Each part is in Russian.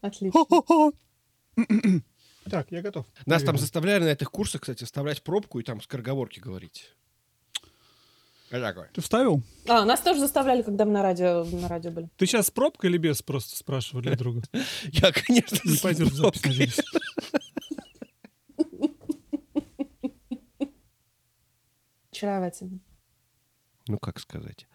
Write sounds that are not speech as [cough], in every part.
Отлично. Так, я готов. Нас там заставляли на этих курсах, кстати, вставлять пробку и там скороговорки говорить. Такое. Ты вставил? А, нас тоже заставляли, когда мы на радио, на радио были. Ты сейчас с пробкой или без, просто спрашиваю для друга. [laughs] Я, конечно, Не с пойдешь запись, надеюсь. Очаровательно. Ну, как сказать.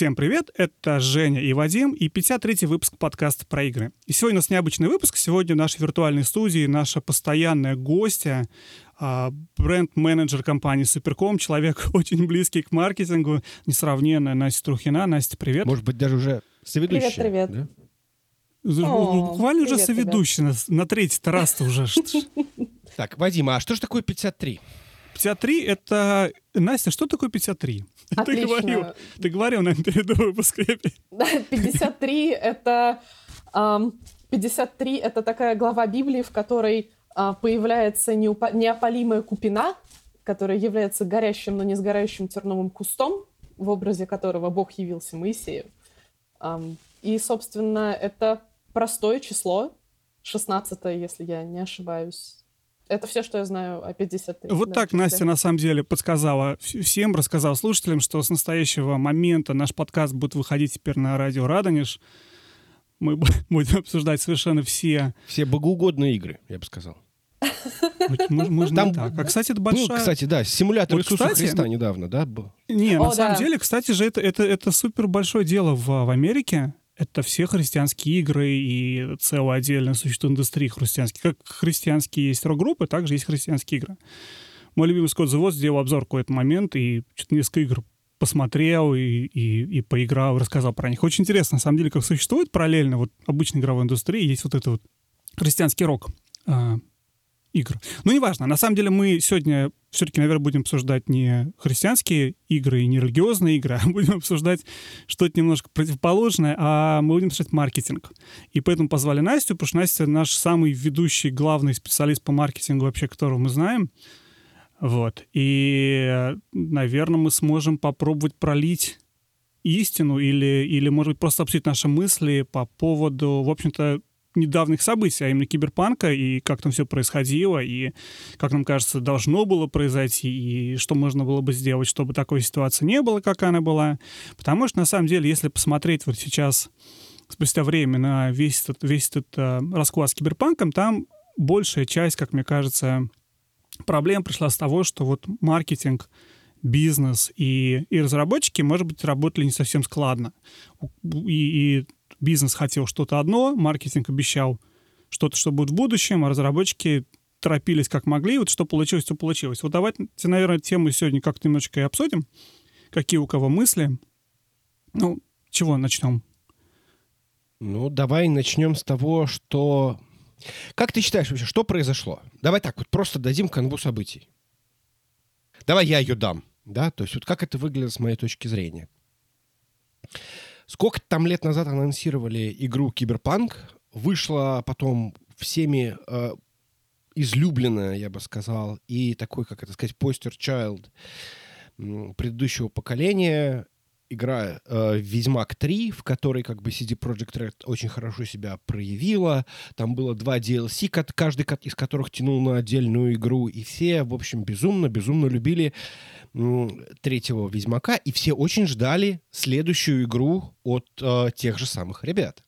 Всем привет, это Женя и Вадим, и 53-й выпуск подкаста про игры. И сегодня у нас необычный выпуск. Сегодня в нашей виртуальной студии наша постоянная гостья, а, бренд-менеджер компании Суперком, человек [laughs] очень близкий к маркетингу, несравненная Настя Трухина. Настя, привет. Может быть, даже уже соведущая. Привет, привет. да? Ну, О, Буквально уже соведущий на, на третий раз-то уже. Так, Вадим, а что же такое 53? 53 — это... Настя, что такое 53? [laughs] Ты Отлично. говорил, ты говорил нам перед выпуском. Да, 53 это... ам, 53 это такая глава Библии, в которой а, появляется неопалимая купина, которая является горящим, но не сгорающим терновым кустом, в образе которого Бог явился Моисею. И, собственно, это простое число, 16 если я не ошибаюсь. Это все, что я знаю о 53. Вот да, так. Настя на самом деле подсказала вс- всем, рассказала слушателям, что с настоящего момента наш подкаст будет выходить теперь на радио Радонеж. Мы бу- [laughs] будем обсуждать совершенно все. Все богоугодные игры, я бы сказал. Можно Там так. А, кстати, это Был, большая... кстати, да, симулятор Вот, Иисуса кстати, Христа недавно, да, был? Не, О, на самом да. деле, кстати же, это, это, это супер большое дело в, в Америке. Это все христианские игры и целая отдельная существует индустрия христианских. Как христианские есть рок-группы, также есть христианские игры. Мой любимый Скотт Voice сделал обзор какой-то момент и что-то несколько игр посмотрел и, и, и поиграл, рассказал про них. Очень интересно, на самом деле, как существует параллельно вот обычной игровой индустрии, есть вот это вот христианский рок а, игр. Ну, неважно. На самом деле мы сегодня все-таки, наверное, будем обсуждать не христианские игры и не религиозные игры, [laughs] а будем обсуждать что-то немножко противоположное, а мы будем обсуждать маркетинг. И поэтому позвали Настю, потому что Настя наш самый ведущий, главный специалист по маркетингу вообще, которого мы знаем. Вот. И, наверное, мы сможем попробовать пролить истину или, или, может быть, просто обсудить наши мысли по поводу, в общем-то, недавних событий, а именно киберпанка, и как там все происходило, и как нам кажется, должно было произойти, и что можно было бы сделать, чтобы такой ситуации не было, как она была. Потому что, на самом деле, если посмотреть вот сейчас, спустя время, на весь этот, весь этот э, расклад с киберпанком, там большая часть, как мне кажется, проблем пришла с того, что вот маркетинг, бизнес и, и разработчики, может быть, работали не совсем складно. И, и бизнес хотел что-то одно, маркетинг обещал что-то, что будет в будущем, а разработчики торопились как могли, и вот что получилось, то получилось. Вот давайте, наверное, тему сегодня как-то немножечко и обсудим. Какие у кого мысли. Ну, чего начнем? Ну, давай начнем с того, что... Как ты считаешь вообще, что произошло? Давай так, вот просто дадим канву событий. Давай я ее дам, да? То есть вот как это выглядит с моей точки зрения. Сколько там лет назад анонсировали игру Киберпанк, вышла потом всеми э, излюбленная, я бы сказал, и такой, как это сказать, постер child предыдущего поколения, игра э, Ведьмак 3, в которой как бы CD Projekt Red очень хорошо себя проявила. Там было два DLC, каждый из которых тянул на отдельную игру. И все, в общем, безумно-безумно любили третьего Ведьмака. И все очень ждали следующую игру от э, тех же самых ребят.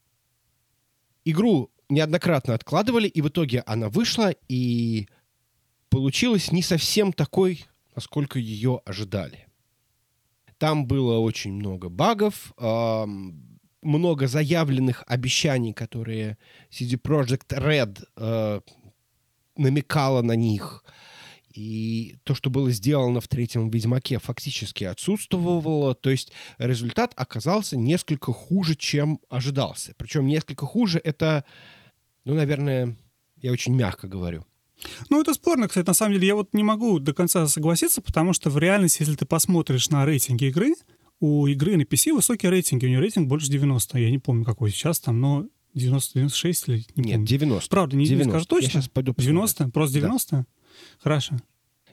Игру неоднократно откладывали, и в итоге она вышла, и получилась не совсем такой, насколько ее ожидали. Там было очень много багов, ам, много заявленных обещаний, которые CD Projekt Red э, намекала на них. И то, что было сделано в третьем Ведьмаке, фактически отсутствовало. То есть результат оказался несколько хуже, чем ожидался. Причем несколько хуже это, ну, наверное, я очень мягко говорю. Ну, это спорно, кстати. На самом деле, я вот не могу до конца согласиться, потому что в реальности, если ты посмотришь на рейтинги игры, у игры на PC высокие рейтинги. У нее рейтинг больше 90. Я не помню, какой сейчас там, но 90, 96 или... Не Нет, помню. 90. Правда, не, 90. не скажу точно. Я сейчас пойду 90? Просто 90? Да. Хорошо.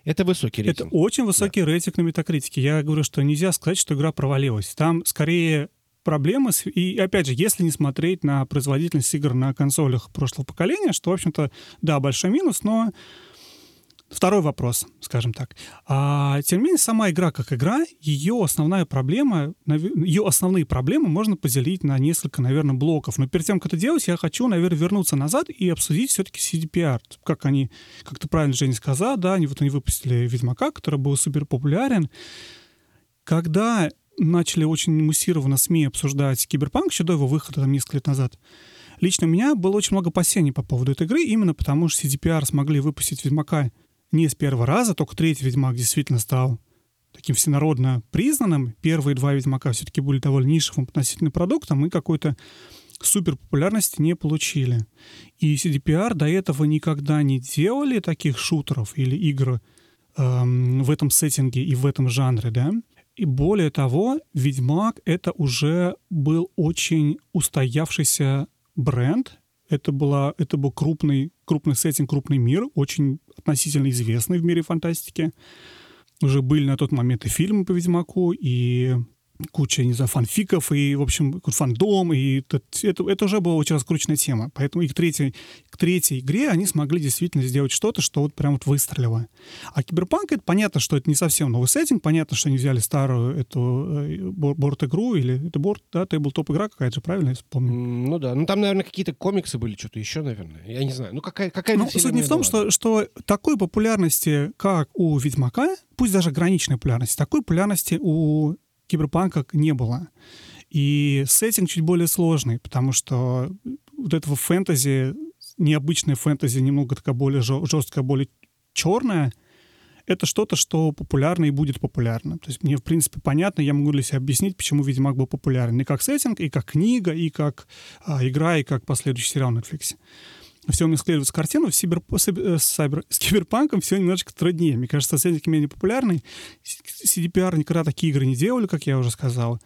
Это высокий рейтинг. Это очень высокий да. рейтинг на метакритике. Я говорю, что нельзя сказать, что игра провалилась. Там скорее проблемы. С... И опять же, если не смотреть на производительность игр на консолях прошлого поколения, что, в общем-то, да, большой минус, но Второй вопрос, скажем так. А, тем не менее, сама игра как игра, ее основная проблема, ее основные проблемы можно поделить на несколько, наверное, блоков. Но перед тем, как это делать, я хочу, наверное, вернуться назад и обсудить все-таки CDPR. Как они, как ты правильно, Женя, сказал, да, они вот они выпустили Ведьмака, который был супер популярен. Когда начали очень муссированно СМИ обсуждать Киберпанк еще до его выхода там несколько лет назад, лично у меня было очень много опасений по поводу этой игры, именно потому что CDPR смогли выпустить Ведьмака не с первого раза, только третий Ведьмак действительно стал таким всенародно признанным. Первые два Ведьмака все-таки были довольно нишевым относительно продуктом и какой-то супер популярности не получили. И CDPR до этого никогда не делали таких шутеров или игр эм, в этом сеттинге и в этом жанре, да. И более того, Ведьмак — это уже был очень устоявшийся бренд, это, была, это был крупный, крупный сеттинг, крупный мир, очень относительно известный в мире фантастики. Уже были на тот момент и фильмы по Ведьмаку, и куча, не знаю, фанфиков, и, в общем, фандом, и это, это, это уже была очень раскрученная тема. Поэтому и к третьей, к третьей игре они смогли действительно сделать что-то, что вот прям вот выстрелило. А Киберпанк, это понятно, что это не совсем новый сеттинг, понятно, что они взяли старую эту э, борт-игру, или это борт, да, тейбл-топ-игра какая-то же, правильно, я помню? Ну да, ну там, наверное, какие-то комиксы были, что-то еще, наверное, я не знаю. Ну какая, какая Ну, суть не в том, что, что такой популярности, как у Ведьмака, пусть даже ограниченной популярности, такой популярности у киберпанка не было. И сеттинг чуть более сложный, потому что вот этого фэнтези, необычное фэнтези, немного такая более жесткая, более черная, это что-то, что популярно и будет популярно. То есть мне, в принципе, понятно, я могу для себя объяснить, почему «Ведьмак» был популярен и как сеттинг, и как книга, и как а, игра, и как последующий сериал на Netflix все у меня складывается картину, с, сибер, с, э, сайбер, с киберпанком все немножечко труднее. Мне кажется, сеттинг менее популярный. CDPR никогда такие игры не делали, как я уже сказал.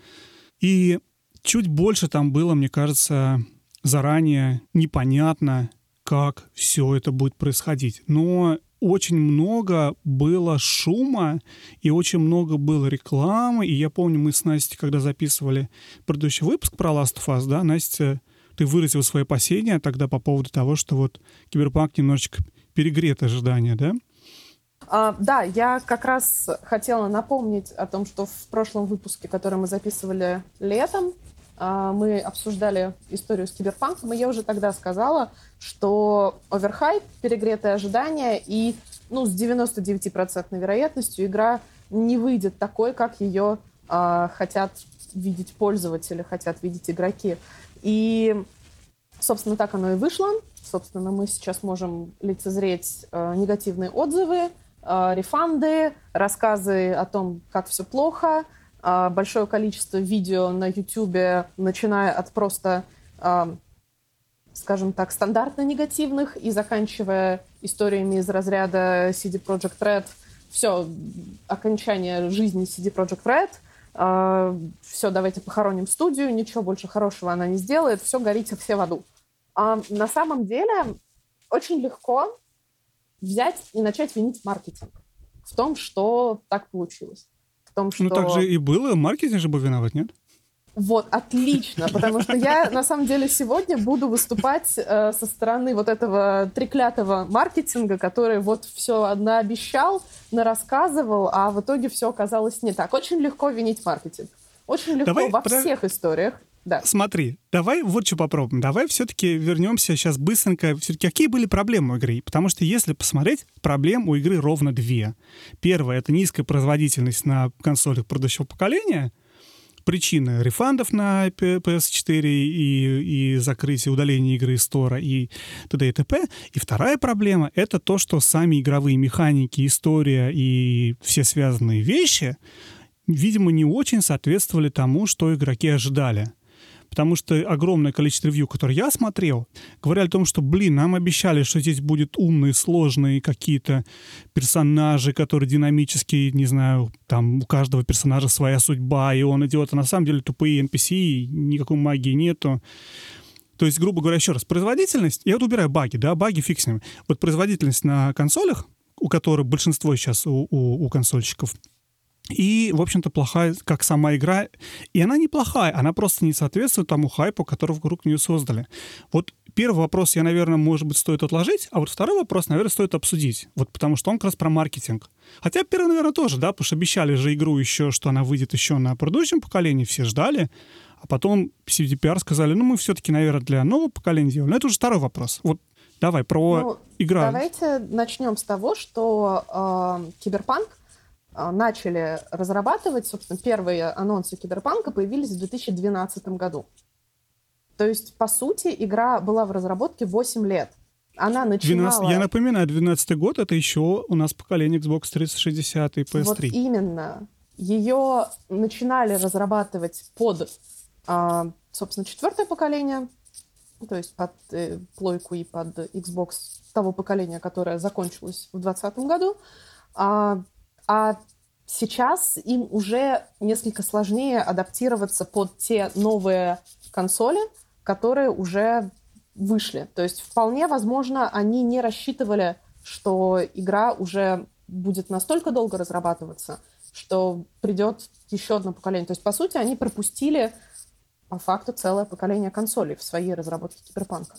И чуть больше там было, мне кажется, заранее непонятно, как все это будет происходить. Но очень много было шума и очень много было рекламы. И я помню, мы с Настей, когда записывали предыдущий выпуск про Last of Us, да, Настя ты выразил свои опасения тогда по поводу того, что вот киберпанк немножечко перегрет ожидания, да? А, да, я как раз хотела напомнить о том, что в прошлом выпуске, который мы записывали летом, а, мы обсуждали историю с киберпанком, и я уже тогда сказала, что оверхайп, перегретые ожидания, и ну, с 99% вероятностью игра не выйдет такой, как ее а, хотят видеть пользователи, хотят видеть игроки. И, собственно, так оно и вышло. Собственно, мы сейчас можем лицезреть э, негативные отзывы, э, рефанды, рассказы о том, как все плохо, э, большое количество видео на YouTube, начиная от просто, э, скажем так, стандартно негативных и заканчивая историями из разряда CD Projekt Red. Все, окончание жизни CD Projekt Red — все, давайте похороним студию, ничего больше хорошего она не сделает, все, горите все в аду. А на самом деле очень легко взять и начать винить маркетинг в том, что так получилось. В том, что... Ну так же и было, маркетинг же был виноват, нет? Вот, отлично, потому что я, на самом деле, сегодня буду выступать э, со стороны вот этого треклятого маркетинга, который вот все наобещал, нарассказывал, а в итоге все оказалось не так. Очень легко винить маркетинг. Очень легко Давай, во про... всех историях. Да. Смотри, давай вот что попробуем. Давай все-таки вернемся сейчас быстренько. Все-таки какие были проблемы у игры? Потому что если посмотреть, проблем у игры ровно две. Первая — это низкая производительность на консолях предыдущего поколения — причины рефандов на PS4 и, и закрытие, удаления игры из стора и т.д. и т.п. И вторая проблема — это то, что сами игровые механики, история и все связанные вещи, видимо, не очень соответствовали тому, что игроки ожидали потому что огромное количество ревью, которые я смотрел, говорили о том, что, блин, нам обещали, что здесь будут умные, сложные какие-то персонажи, которые динамические, не знаю, там у каждого персонажа своя судьба, и он идет, а на самом деле тупые NPC, никакой магии нету. То есть, грубо говоря, еще раз, производительность, я вот убираю баги, да, баги фиг с ними. Вот производительность на консолях, у которых большинство сейчас у, у, у консольщиков, и, в общем-то, плохая, как сама игра. И она неплохая, она просто не соответствует тому хайпу, который вокруг нее создали. Вот первый вопрос я, наверное, может быть, стоит отложить, а вот второй вопрос, наверное, стоит обсудить. Вот потому что он как раз про маркетинг. Хотя первый, наверное, тоже, да, потому что обещали же игру еще, что она выйдет еще на предыдущем поколении, все ждали. А потом CDPR сказали, ну, мы все-таки, наверное, для нового поколения делаем. Но это уже второй вопрос. Вот давай про ну, игру. Давайте начнем с того, что э, Киберпанк начали разрабатывать, собственно, первые анонсы Киберпанка появились в 2012 году. То есть, по сути, игра была в разработке 8 лет. Она начинала... 12, я напоминаю, 12 год — это еще у нас поколение Xbox 360 и PS3. Вот именно. Ее начинали разрабатывать под, а, собственно, четвертое поколение, то есть под э, плойку и под Xbox того поколения, которое закончилось в 2020 году. А а сейчас им уже несколько сложнее адаптироваться под те новые консоли, которые уже вышли. То есть вполне возможно, они не рассчитывали, что игра уже будет настолько долго разрабатываться, что придет еще одно поколение. То есть, по сути, они пропустили по факту целое поколение консолей в своей разработке киберпанка.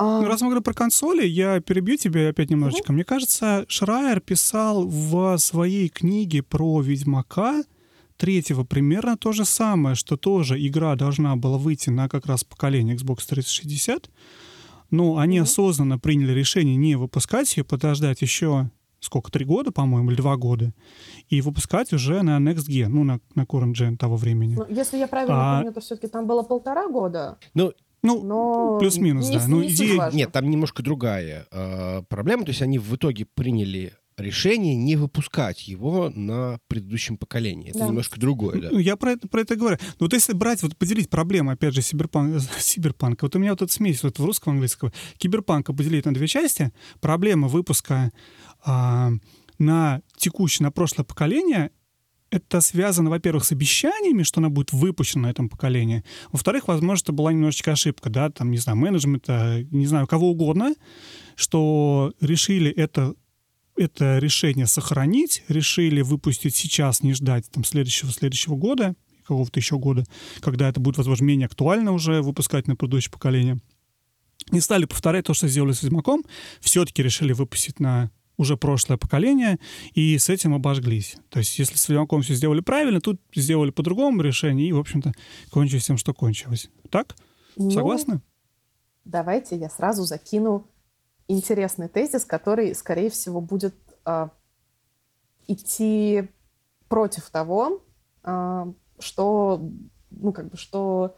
Ну, раз мы говорим про консоли, я перебью тебя опять немножечко. Угу. Мне кажется, Шрайер писал в своей книге про Ведьмака третьего примерно то же самое, что тоже игра должна была выйти на как раз поколение Xbox 360, но они угу. осознанно приняли решение не выпускать ее, подождать еще сколько, три года, по-моему, или два года, и выпускать уже на Next Gen, ну, на, на Current Gen того времени. Ну, если я правильно а... помню, то все-таки там было полтора года. Ну, ну, Но плюс-минус, да. Ну, идея... Нет, там немножко другая э, проблема. То есть они в итоге приняли решение не выпускать его на предыдущем поколении. Это да. немножко другое, да. Ну, я про это, про это говорю. Но вот если брать, вот поделить проблемы, опять же, сиберпанк, [laughs] сиберпанка, вот у меня вот эта смесь вот в русском английском, киберпанка поделить на две части, проблема выпуска а, на текущее, на прошлое поколение это связано, во-первых, с обещаниями, что она будет выпущена на этом поколении. Во-вторых, возможно, это была немножечко ошибка, да, там, не знаю, менеджмента, не знаю, кого угодно, что решили это это решение сохранить, решили выпустить сейчас, не ждать там следующего следующего года, какого-то еще года, когда это будет, возможно, менее актуально уже выпускать на предыдущее поколение. Не стали повторять то, что сделали с Ведьмаком, все-таки решили выпустить на уже прошлое поколение, и с этим обожглись. То есть, если с Ведьмаком все сделали правильно, тут сделали по другому решению, и, в общем-то, кончилось тем, что кончилось. Так? Ну, Согласны? Давайте я сразу закину интересный тезис, который, скорее всего, будет э, идти против того, э, что, ну, как бы, что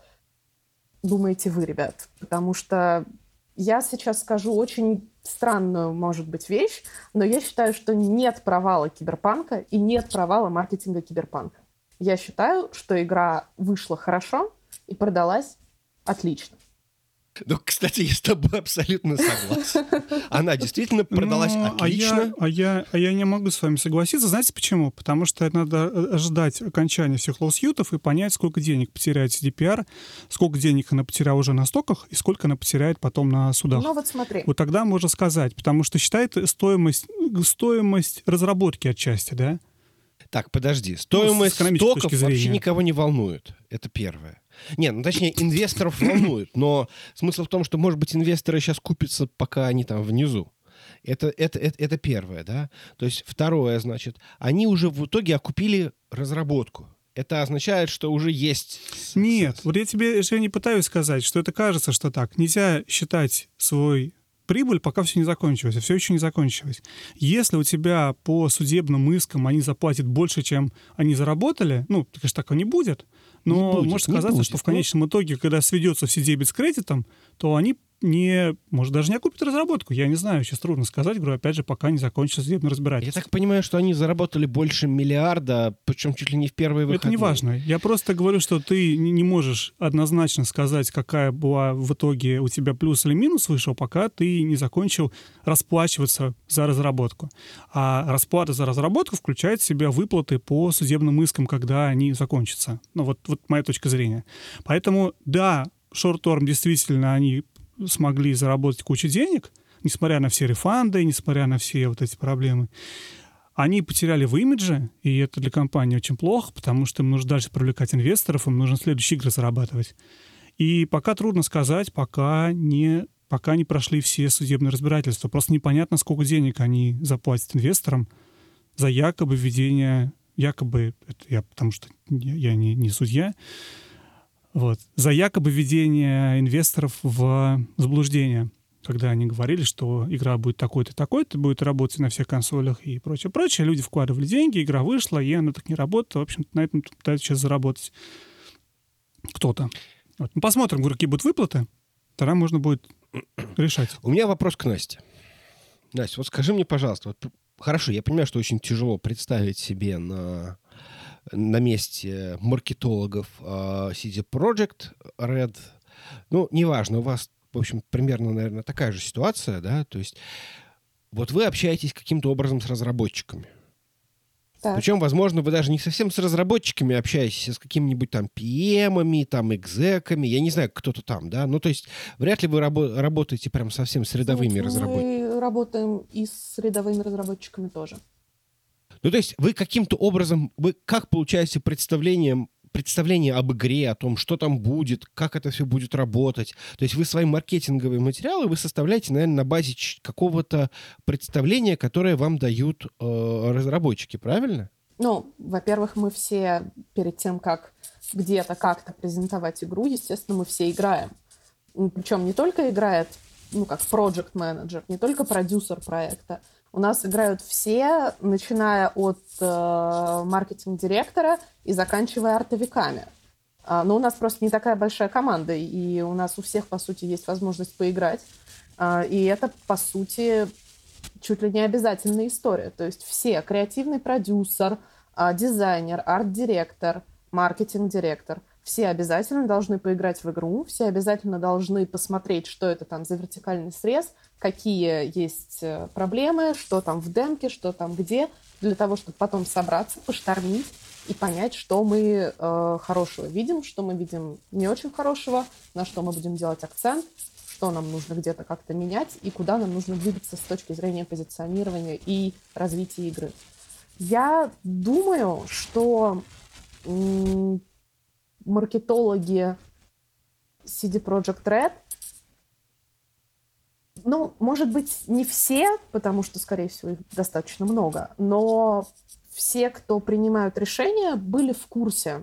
думаете вы, ребят. Потому что я сейчас скажу очень странную, может быть, вещь, но я считаю, что нет провала киберпанка и нет провала маркетинга киберпанка. Я считаю, что игра вышла хорошо и продалась отлично. Ну, кстати, я с тобой абсолютно согласен. Она действительно продалась ну, отлично. А я, а, я, а я не могу с вами согласиться. Знаете почему? Потому что надо э, ожидать окончания всех лоусьютов и понять, сколько денег потеряет CDPR, сколько денег она потеряла уже на стоках и сколько она потеряет потом на судах. Ну вот смотри. Вот тогда можно сказать, потому что считает стоимость, стоимость разработки отчасти, да? Так, подожди. Стоимость ну, стоков вообще никого не волнует. Это первое. Не, ну точнее, инвесторов волнует, но смысл в том, что, может быть, инвесторы сейчас купятся, пока они там внизу. Это, это, это, это первое, да? То есть второе, значит, они уже в итоге окупили разработку. Это означает, что уже есть... Нет, вот я тебе еще не пытаюсь сказать, что это кажется, что так. Нельзя считать свой прибыль, пока все не закончилось, а все еще не закончилось. Если у тебя по судебным искам они заплатят больше, чем они заработали, ну, конечно, так и не будет, но будет, может казаться, будет. что в конечном итоге, когда сведется все дебет с кредитом, то они не, может, даже не окупит разработку. Я не знаю, сейчас трудно сказать, говорю, опять же, пока не закончится судебное разбирательство. Я так понимаю, что они заработали больше миллиарда, причем чуть ли не в первые выходные. Это не важно. Я просто говорю, что ты не можешь однозначно сказать, какая была в итоге у тебя плюс или минус вышел, пока ты не закончил расплачиваться за разработку. А расплата за разработку включает в себя выплаты по судебным искам, когда они закончатся. Ну, вот, вот моя точка зрения. Поэтому, да, шорт-торм действительно они смогли заработать кучу денег, несмотря на все рефанды, несмотря на все вот эти проблемы. Они потеряли в имидже, и это для компании очень плохо, потому что им нужно дальше привлекать инвесторов, им нужно следующие игры зарабатывать. И пока трудно сказать, пока не, пока не прошли все судебные разбирательства. Просто непонятно, сколько денег они заплатят инвесторам за якобы введение, якобы, это я, потому что я, я не, не судья, вот, за якобы введение инвесторов в заблуждение когда они говорили, что игра будет такой-то, такой-то, будет работать на всех консолях и прочее, прочее. Люди вкладывали деньги, игра вышла, и она так не работает. В общем на этом пытается сейчас заработать кто-то. Вот. Ну, посмотрим, какие будут выплаты. Тогда можно будет [clears throat] решать. У меня вопрос к Насте. Настя, вот скажи мне, пожалуйста, вот, хорошо, я понимаю, что очень тяжело представить себе на, на месте маркетологов uh, CD Project Red. Ну, неважно, у вас в общем, примерно, наверное, такая же ситуация, да, то есть вот вы общаетесь каким-то образом с разработчиками. Так. Причем, возможно, вы даже не совсем с разработчиками общаетесь, а с какими-нибудь там PM, там экзеками, я не знаю, кто-то там, да? Ну, то есть вряд ли вы рабо- работаете прям совсем с рядовыми Нет, разработчиками. Мы работаем и с рядовыми разработчиками тоже. Ну, то есть вы каким-то образом, вы как получаете представлением представление об игре, о том, что там будет, как это все будет работать. То есть вы свои маркетинговые материалы вы составляете, наверное, на базе какого-то представления, которое вам дают э, разработчики, правильно? Ну, во-первых, мы все перед тем, как где-то как-то презентовать игру, естественно, мы все играем. Причем не только играет, ну, как project менеджер не только продюсер проекта, у нас играют все, начиная от э, маркетинг-директора и заканчивая артовиками. А, но у нас просто не такая большая команда, и у нас у всех, по сути, есть возможность поиграть. А, и это, по сути, чуть ли не обязательная история. То есть все, креативный продюсер, а, дизайнер, арт-директор, маркетинг-директор – все обязательно должны поиграть в игру, все обязательно должны посмотреть, что это там за вертикальный срез, какие есть э, проблемы, что там в демке, что там где, для того, чтобы потом собраться, поштормить и понять, что мы э, хорошего видим, что мы видим не очень хорошего, на что мы будем делать акцент, что нам нужно где-то как-то менять и куда нам нужно двигаться с точки зрения позиционирования и развития игры. Я думаю, что маркетологи CD Project Red. Ну, может быть, не все, потому что, скорее всего, их достаточно много, но все, кто принимают решения, были в курсе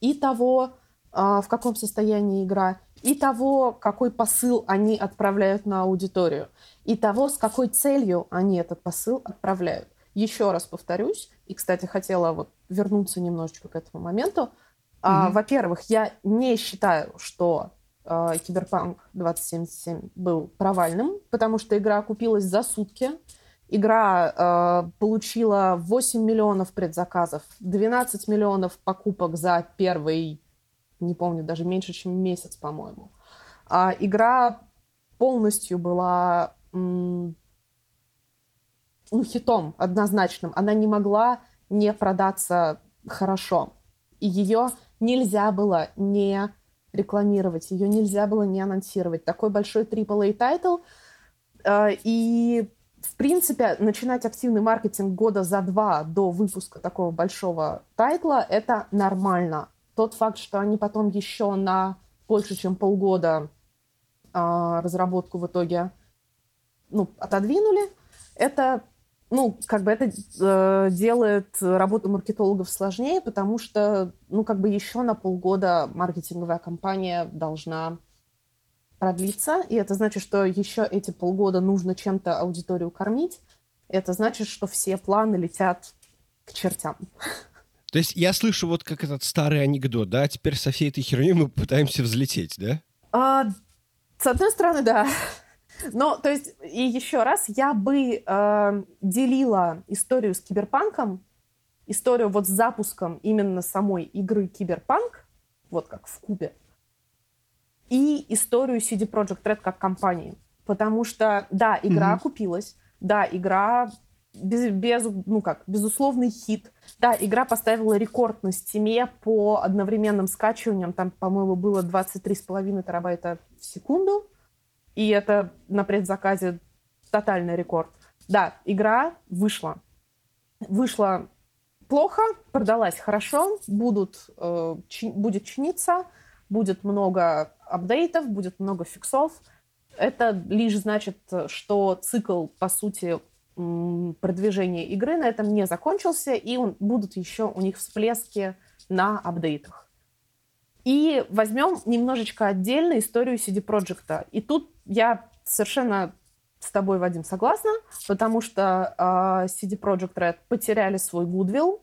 и того, а, в каком состоянии игра, и того, какой посыл они отправляют на аудиторию, и того, с какой целью они этот посыл отправляют. Еще раз повторюсь, и, кстати, хотела вот вернуться немножечко к этому моменту, а, во-первых, я не считаю, что Киберпанк 2077 был провальным, потому что игра окупилась за сутки. Игра э, получила 8 миллионов предзаказов, 12 миллионов покупок за первый, не помню, даже меньше, чем месяц, по-моему. А игра полностью была м- ну, хитом однозначным. Она не могла не продаться хорошо. И ее нельзя было не рекламировать, ее нельзя было не анонсировать. Такой большой AAA title. Э, и, в принципе, начинать активный маркетинг года за два до выпуска такого большого title а — это нормально. Тот факт, что они потом еще на больше, чем полгода э, разработку в итоге ну, отодвинули, это ну, как бы это э, делает работу маркетологов сложнее, потому что, ну, как бы еще на полгода маркетинговая кампания должна продлиться, и это значит, что еще эти полгода нужно чем-то аудиторию кормить. Это значит, что все планы летят к чертям. То есть я слышу вот как этот старый анекдот, да, теперь со всей этой херней мы пытаемся взлететь, да? А, с одной стороны, да. Но, то есть, и еще раз, я бы э, делила историю с киберпанком, историю вот с запуском именно самой игры Киберпанк, вот как в Кубе, и историю CD Projekt Red как компании. Потому что, да, игра mm-hmm. окупилась, да, игра без, без, ну как, безусловный хит. Да, игра поставила рекорд на Steam по одновременным скачиваниям. Там, по-моему, было 23,5 терабайта в секунду. И это на предзаказе тотальный рекорд. Да, игра вышла. Вышла плохо, продалась хорошо, будут, э, чи, будет чиниться, будет много апдейтов, будет много фиксов. Это лишь значит, что цикл, по сути, продвижения игры на этом не закончился, и он, будут еще у них всплески на апдейтах. И возьмем немножечко отдельно историю CD Projekt. И тут я совершенно с тобой, Вадим, согласна, потому что э, CD Projekt Red потеряли свой goodwill.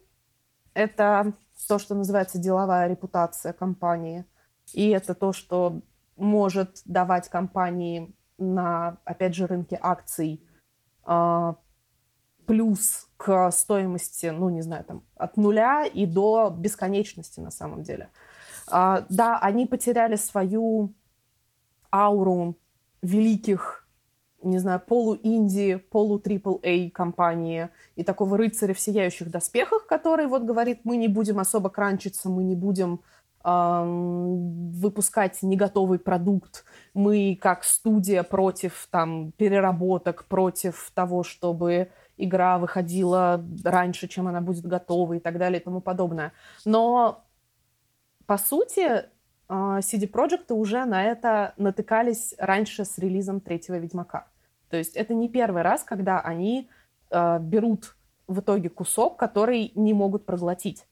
Это то, что называется деловая репутация компании. И это то, что может давать компании на, опять же, рынке акций э, плюс к стоимости, ну, не знаю, там, от нуля и до бесконечности на самом деле. Э, да, они потеряли свою ауру великих не знаю, полу-инди, полу-трипл-эй компании и такого рыцаря в сияющих доспехах, который вот говорит, мы не будем особо кранчиться, мы не будем выпускать не готовый продукт, мы как студия против там переработок, против того, чтобы игра выходила раньше, чем она будет готова и так далее и тому подобное. Но по сути а, CD Projekt уже на это натыкались раньше с релизом третьего Ведьмака. То есть это не первый раз, когда они э, берут в итоге кусок, который не могут проглотить.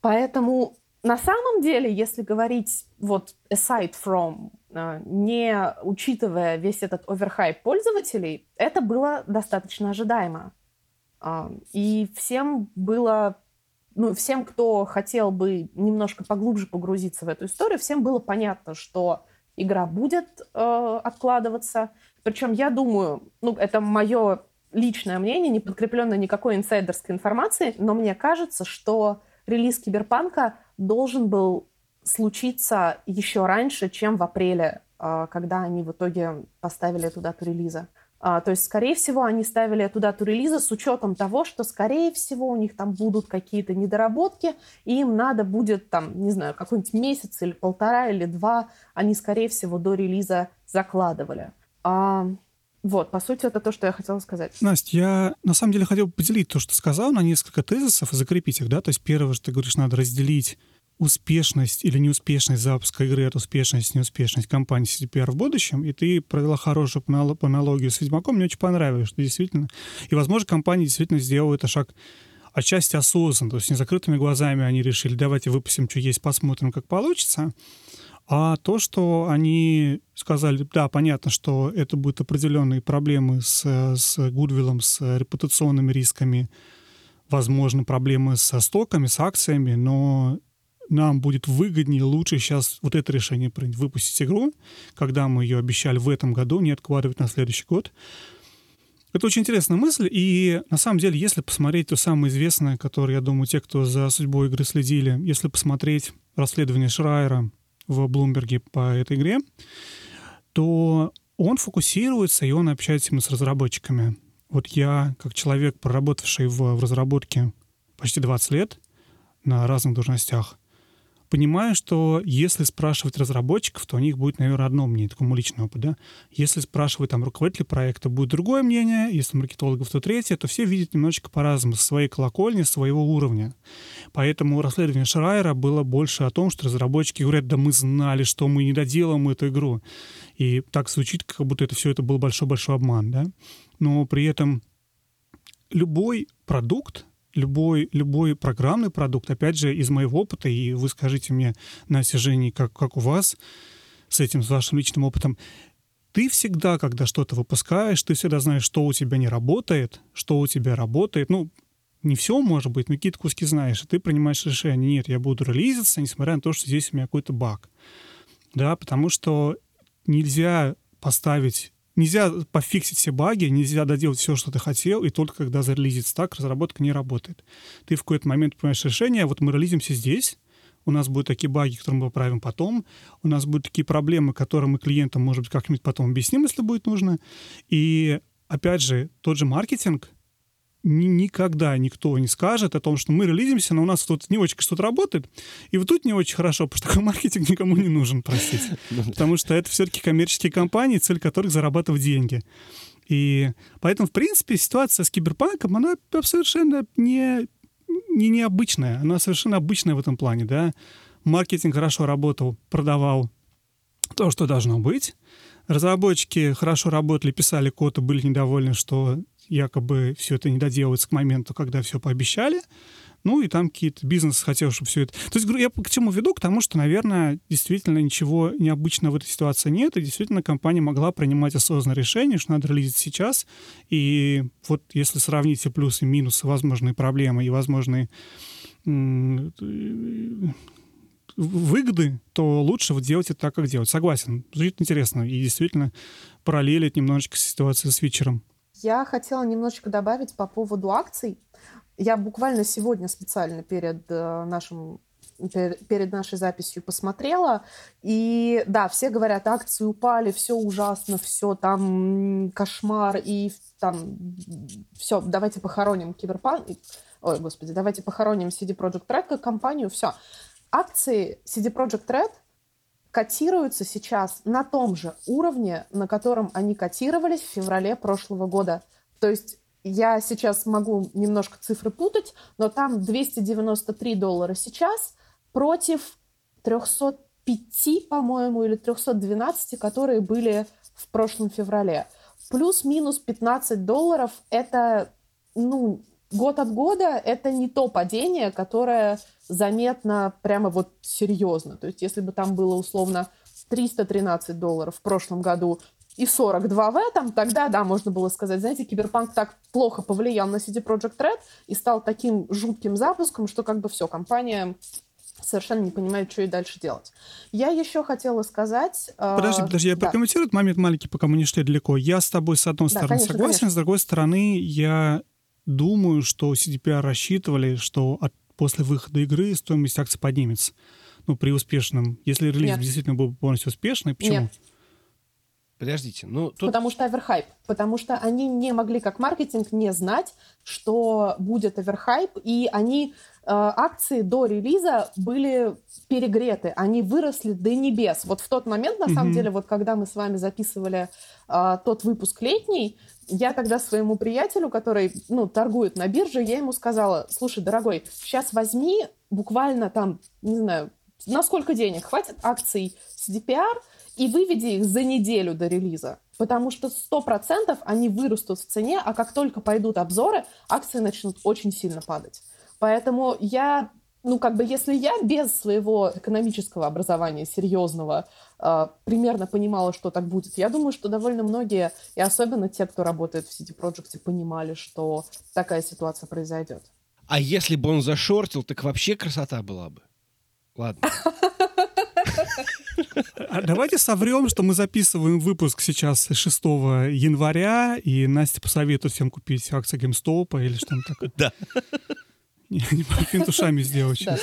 Поэтому на самом деле, если говорить вот aside from, э, не учитывая весь этот оверхайп пользователей, это было достаточно ожидаемо. И всем было ну, всем, кто хотел бы немножко поглубже погрузиться в эту историю, всем было понятно, что игра будет э, откладываться. Причем я думаю, ну, это мое личное мнение, не подкрепленное никакой инсайдерской информацией, но мне кажется, что релиз Киберпанка должен был случиться еще раньше, чем в апреле, э, когда они в итоге поставили эту дату релиза. А, то есть, скорее всего, они ставили эту дату релиза с учетом того, что, скорее всего, у них там будут какие-то недоработки, и им надо будет, там, не знаю, какой-нибудь месяц или полтора или два, они, скорее всего, до релиза закладывали. А, вот, по сути, это то, что я хотела сказать. Настя, я на самом деле хотел поделить то, что сказал, на несколько тезисов и закрепить их, да? То есть первое, что ты говоришь, надо разделить успешность или неуспешность запуска игры от успешность, неуспешность компании CDPR в будущем, и ты провела хорошую по аналогию с Ведьмаком, мне очень понравилось, что действительно... И, возможно, компания действительно сделала это шаг отчасти осознанно, то есть не закрытыми глазами они решили, давайте выпустим, что есть, посмотрим, как получится. А то, что они сказали, да, понятно, что это будут определенные проблемы с, с Гудвиллом, с репутационными рисками, возможно, проблемы со стоками, с акциями, но нам будет выгоднее, лучше сейчас вот это решение принять, выпустить игру, когда мы ее обещали в этом году, не откладывать на следующий год. Это очень интересная мысль, и на самом деле, если посмотреть то самое известное, которое, я думаю, те, кто за судьбой игры следили, если посмотреть расследование Шрайера в Блумберге по этой игре, то он фокусируется, и он общается именно с разработчиками. Вот я, как человек, проработавший в, в разработке почти 20 лет на разных должностях, понимаю, что если спрашивать разработчиков, то у них будет, наверное, одно мнение, такой мой личный опыт, да. Если спрашивать там руководителя проекта, будет другое мнение, если маркетологов, то третье, то все видят немножечко по-разному, со своей колокольни, своего уровня. Поэтому расследование Шрайера было больше о том, что разработчики говорят, да мы знали, что мы не доделаем эту игру. И так звучит, как будто это все это был большой-большой обман, да. Но при этом любой продукт, любой, любой программный продукт, опять же, из моего опыта, и вы скажите мне, Настя, Женя, как, как у вас с этим, с вашим личным опытом, ты всегда, когда что-то выпускаешь, ты всегда знаешь, что у тебя не работает, что у тебя работает. Ну, не все, может быть, но какие-то куски знаешь, и ты принимаешь решение, нет, я буду релизиться, несмотря на то, что здесь у меня какой-то баг. Да, потому что нельзя поставить Нельзя пофиксить все баги, нельзя доделать все, что ты хотел, и только когда зарелизится так, разработка не работает. Ты в какой-то момент принимаешь решение, вот мы релизимся здесь, у нас будут такие баги, которые мы поправим потом, у нас будут такие проблемы, которые мы клиентам, может быть, как-нибудь потом объясним, если будет нужно. И опять же, тот же маркетинг, ни, никогда никто не скажет о том, что мы релизимся, но у нас тут не очень что-то работает, и вот тут не очень хорошо, потому что такой [laughs] маркетинг никому не нужен, простите. [laughs] Ну потому что это все-таки коммерческие компании, цель которых зарабатывать деньги. И поэтому, в принципе, ситуация с киберпанком, она совершенно не, не необычная. Она совершенно обычная в этом плане, да. Маркетинг хорошо работал, продавал то, что должно быть. Разработчики хорошо работали, писали код и были недовольны, что якобы все это не доделывается к моменту, когда все пообещали. Ну, и там какие-то бизнес хотел, чтобы все это... То есть я к чему веду? К тому, что, наверное, действительно ничего необычного в этой ситуации нет, и действительно компания могла принимать осознанное решение, что надо релизить сейчас. И вот если сравнить все плюсы минусы, возможные проблемы и возможные выгоды, то лучше вот делать это так, как делать. Согласен. Звучит интересно. И действительно параллелить немножечко ситуацию с вечером. Я хотела немножечко добавить по поводу акций. Я буквально сегодня специально перед э, нашим перед нашей записью посмотрела, и да, все говорят, акции упали, все ужасно, все там кошмар, и там все, давайте похороним Киберпанк, ой, господи, давайте похороним CD Project Red как компанию, все акции CD Projekt Red котируются сейчас на том же уровне, на котором они котировались в феврале прошлого года. То есть я сейчас могу немножко цифры путать, но там 293 доллара сейчас против 305, по-моему, или 312, которые были в прошлом феврале. Плюс-минус 15 долларов — это, ну, год от года это не то падение, которое заметно прямо вот серьезно. То есть если бы там было условно 313 долларов в прошлом году и 42 в этом, тогда, да, можно было сказать, знаете, Киберпанк так плохо повлиял на CD Project Red и стал таким жутким запуском, что как бы все, компания совершенно не понимает, что и дальше делать. Я еще хотела сказать... Э, подожди, подожди, я да. прокомментирую этот момент маленький, пока мы не шли далеко. Я с тобой, с одной да, стороны, конечно, согласен, конечно. с другой стороны, я думаю, что CDPR рассчитывали, что от, после выхода игры стоимость акций поднимется. Ну, при успешном. Если релиз Нет. действительно был полностью успешный, почему? Нет. Подождите, ну тут... Потому что оверхайп. Потому что они не могли, как маркетинг, не знать, что будет оверхайп, и они э, акции до релиза были перегреты, они выросли до небес. Вот в тот момент, на mm-hmm. самом деле, вот когда мы с вами записывали э, тот выпуск летний, я тогда своему приятелю, который, ну, торгует на бирже, я ему сказала, слушай, дорогой, сейчас возьми буквально там, не знаю, на сколько денег хватит акций CDPR и выведи их за неделю до релиза. Потому что 100% они вырастут в цене, а как только пойдут обзоры, акции начнут очень сильно падать. Поэтому я ну, как бы, если я без своего экономического образования серьезного э, примерно понимала, что так будет, я думаю, что довольно многие, и особенно те, кто работает в City Project, понимали, что такая ситуация произойдет. А если бы он зашортил, так вообще красота была бы. Ладно. [laughs] [laughs] А давайте соврем, что мы записываем выпуск сейчас 6 января, и Настя посоветует всем купить акции GameStop или что-нибудь такое. Да. Не, не финт ушами сделать сейчас.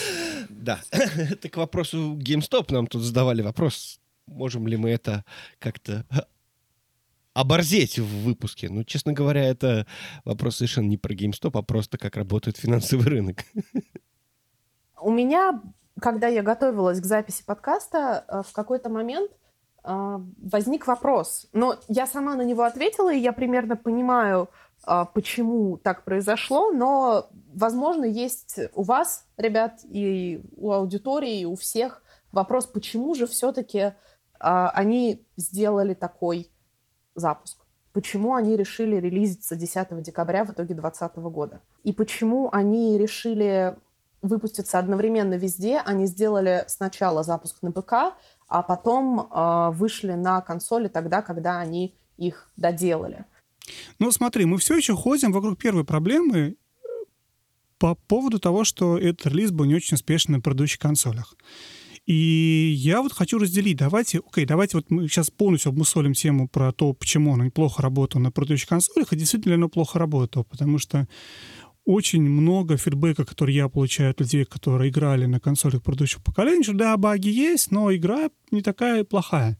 Да. Это к вопросу GameStop нам тут задавали вопрос. Можем ли мы это как-то оборзеть в выпуске. Ну, честно говоря, это вопрос совершенно не про GameStop, а просто как работает финансовый рынок. У меня, когда я готовилась к записи подкаста, э, в какой-то момент э, возник вопрос. Но я сама на него ответила, и я примерно понимаю, а, почему так произошло, но, возможно, есть у вас, ребят, и у аудитории, и у всех вопрос, почему же все-таки они сделали такой запуск. Почему они решили релизиться 10 декабря в итоге 2020 года? И почему они решили выпуститься одновременно везде? Они сделали сначала запуск на ПК, а потом э, вышли на консоли тогда, когда они их доделали. Ну, смотри, мы все еще ходим вокруг первой проблемы по поводу того, что этот релиз был не очень успешный на предыдущих консолях. И я вот хочу разделить. Давайте, окей, давайте вот мы сейчас полностью обмусолим тему про то, почему он плохо работал на предыдущих консолях, и действительно оно плохо работало, потому что очень много фидбэка, который я получаю от людей, которые играли на консолях предыдущих поколений, что да, баги есть, но игра не такая плохая.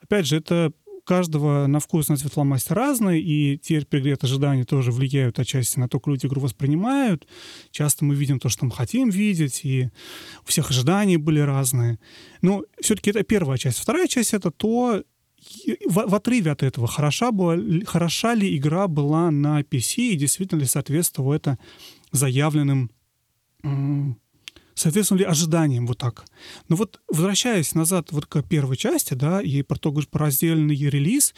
Опять же, это каждого на вкус на цвет фломастер разный, и те перегрет ожидания тоже влияют отчасти на то, как люди игру воспринимают. Часто мы видим то, что мы хотим видеть, и у всех ожидания были разные. Но все-таки это первая часть. Вторая часть — это то, в, в отрыве от этого, хороша, была, хороша ли игра была на PC, и действительно ли соответствовало это заявленным соответственно ли ожиданиям вот так. Но вот возвращаясь назад вот к первой части, да, и про то, про раздельный релиз,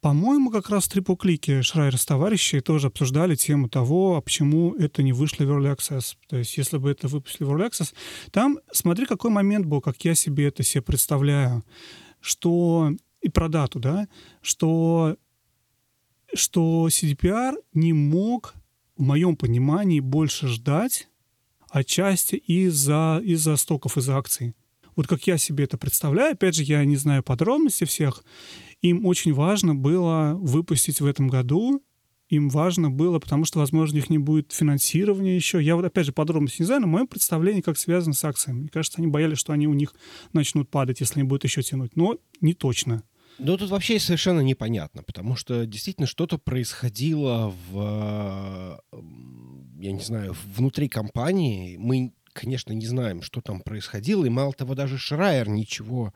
по-моему, как раз в трипл-клике Шрайер с товарищей тоже обсуждали тему того, а почему это не вышло в Early Access. То есть, если бы это выпустили в Early Access, там, смотри, какой момент был, как я себе это себе представляю, что и про дату, да, что, что CDPR не мог, в моем понимании, больше ждать отчасти из-за из стоков, из-за акций. Вот как я себе это представляю, опять же, я не знаю подробностей всех, им очень важно было выпустить в этом году, им важно было, потому что, возможно, у них не будет финансирования еще. Я вот, опять же, подробности не знаю, но мое представление как связано с акциями. Мне кажется, они боялись, что они у них начнут падать, если они будут еще тянуть. Но не точно. Ну, тут вообще совершенно непонятно, потому что действительно что-то происходило в, я не знаю, внутри компании. Мы, конечно, не знаем, что там происходило, и мало того, даже Шрайер ничего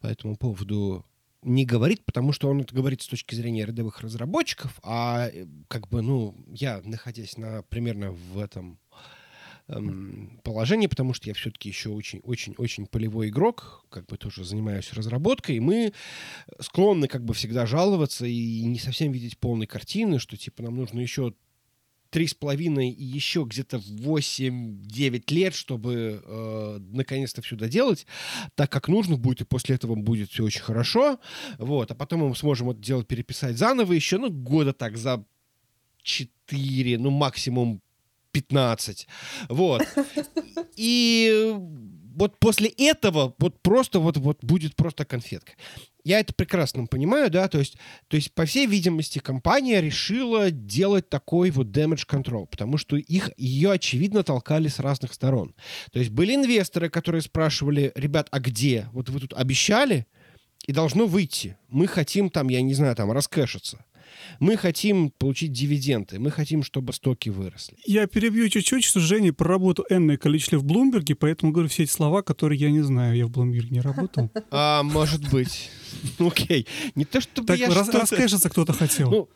по этому поводу не говорит, потому что он это говорит с точки зрения рядовых разработчиков, а э, как бы, ну, я, находясь на примерно в этом эм, положении, потому что я все-таки еще очень-очень-очень полевой игрок, как бы тоже занимаюсь разработкой, и мы склонны как бы всегда жаловаться и не совсем видеть полной картины, что типа нам нужно еще три с половиной и еще где-то 8-9 лет, чтобы э, наконец-то все доделать, так как нужно будет, и после этого будет все очень хорошо. Вот, а потом мы сможем это дело переписать заново еще, ну, года так за 4, ну, максимум 15. Вот. И вот после этого вот просто вот, вот будет просто конфетка. Я это прекрасно понимаю, да, то есть, то есть, по всей видимости, компания решила делать такой вот damage control, потому что их, ее, очевидно, толкали с разных сторон. То есть были инвесторы, которые спрашивали, ребят, а где? Вот вы тут обещали, и должно выйти. Мы хотим там, я не знаю, там, раскэшиться. Мы хотим получить дивиденды, мы хотим, чтобы стоки выросли. Я перебью чуть-чуть, что Женя проработал энное количество в Блумберге, поэтому говорю все эти слова, которые я не знаю. Я в Блумберге не работал. [laughs] А, может быть. [laughs] Окей. Не то, чтобы так, я рас, раскэшиться кто-то хотел. Ну,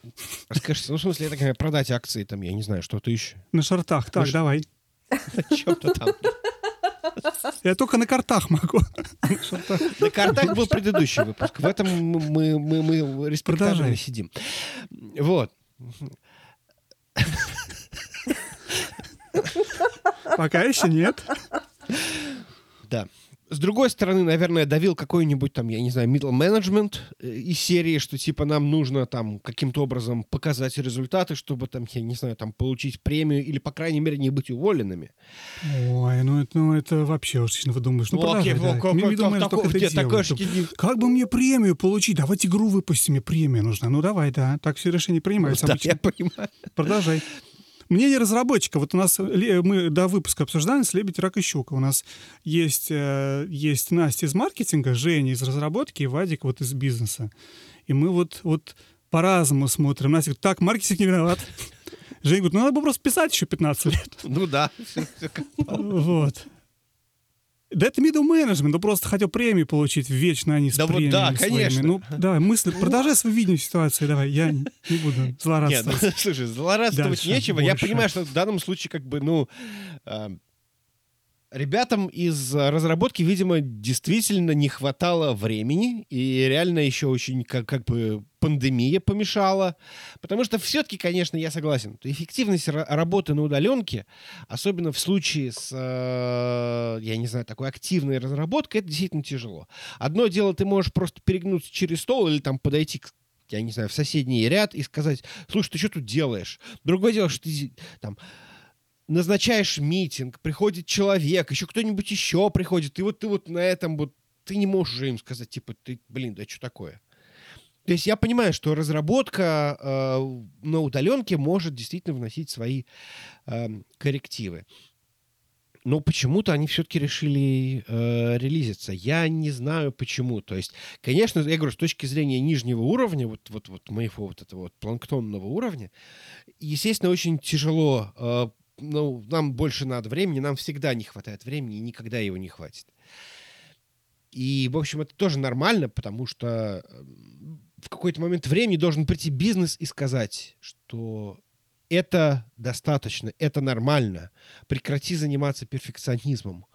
раскэшиться. Ну, в смысле, я так продать акции, там, я не знаю, что-то еще. На шартах. Так, давай. [laughs] Чем-то там. Я только на картах могу. На картах был предыдущий выпуск. В этом мы, мы, мы респектабельно сидим. Вот. Пока еще нет. Да. С другой стороны, наверное, давил какой-нибудь там, я не знаю, middle management э, из серии, что типа нам нужно там каким-то образом показать результаты, чтобы там, я не знаю, там получить премию или, по крайней мере, не быть уволенными. Ой, ну это, ну, это вообще очень вы думаешь. Ну, ну окей, да. как, как, как, как бы мне премию получить? Давайте игру выпустим, мне премия нужна. Ну давай, да. Так все решения принимаются. [laughs] Да, я понимаю. Продолжай. Мнение разработчика. Вот у нас мы до выпуска обсуждали с «Лебедь, рак и щука». У нас есть, э, есть Настя из маркетинга, Женя из разработки и Вадик вот из бизнеса. И мы вот, вот по-разному смотрим. Настя говорит, так, маркетинг не виноват. Женя говорит, ну надо было просто писать еще 15 лет. Ну да. Вот. Да это middle management, ну просто хотел премию получить, вечно они с да премиями вот, да, конечно. Ну, давай, мысли, продолжай свое видение ситуации, давай, я не [laughs] буду злорадствовать. Нет, ну, [laughs] слушай, злорадствовать Дальше, нечего. Больше. Я понимаю, что в данном случае как бы, ну, э, ребятам из разработки, видимо, действительно не хватало времени, и реально еще очень как, как бы пандемия помешала. Потому что все-таки, конечно, я согласен, эффективность работы на удаленке, особенно в случае с, э, я не знаю, такой активной разработкой, это действительно тяжело. Одно дело, ты можешь просто перегнуться через стол или там подойти к я не знаю, в соседний ряд и сказать, слушай, ты что тут делаешь? Другое дело, что ты там назначаешь митинг, приходит человек, еще кто-нибудь еще приходит, и вот ты вот на этом вот, ты не можешь уже им сказать, типа, ты, блин, да что такое? То есть я понимаю, что разработка э, на удаленке может действительно вносить свои э, коррективы. но почему-то они все-таки решили э, релизиться. Я не знаю почему. То есть, конечно, я говорю, с точки зрения нижнего уровня, вот, вот, вот моего вот этого вот планктонного уровня, естественно, очень тяжело. Э, ну, нам больше надо времени, нам всегда не хватает времени, и никогда его не хватит. И, в общем, это тоже нормально, потому что в какой-то момент времени должен прийти бизнес и сказать, что это достаточно, это нормально. Прекрати заниматься перфекционизмом.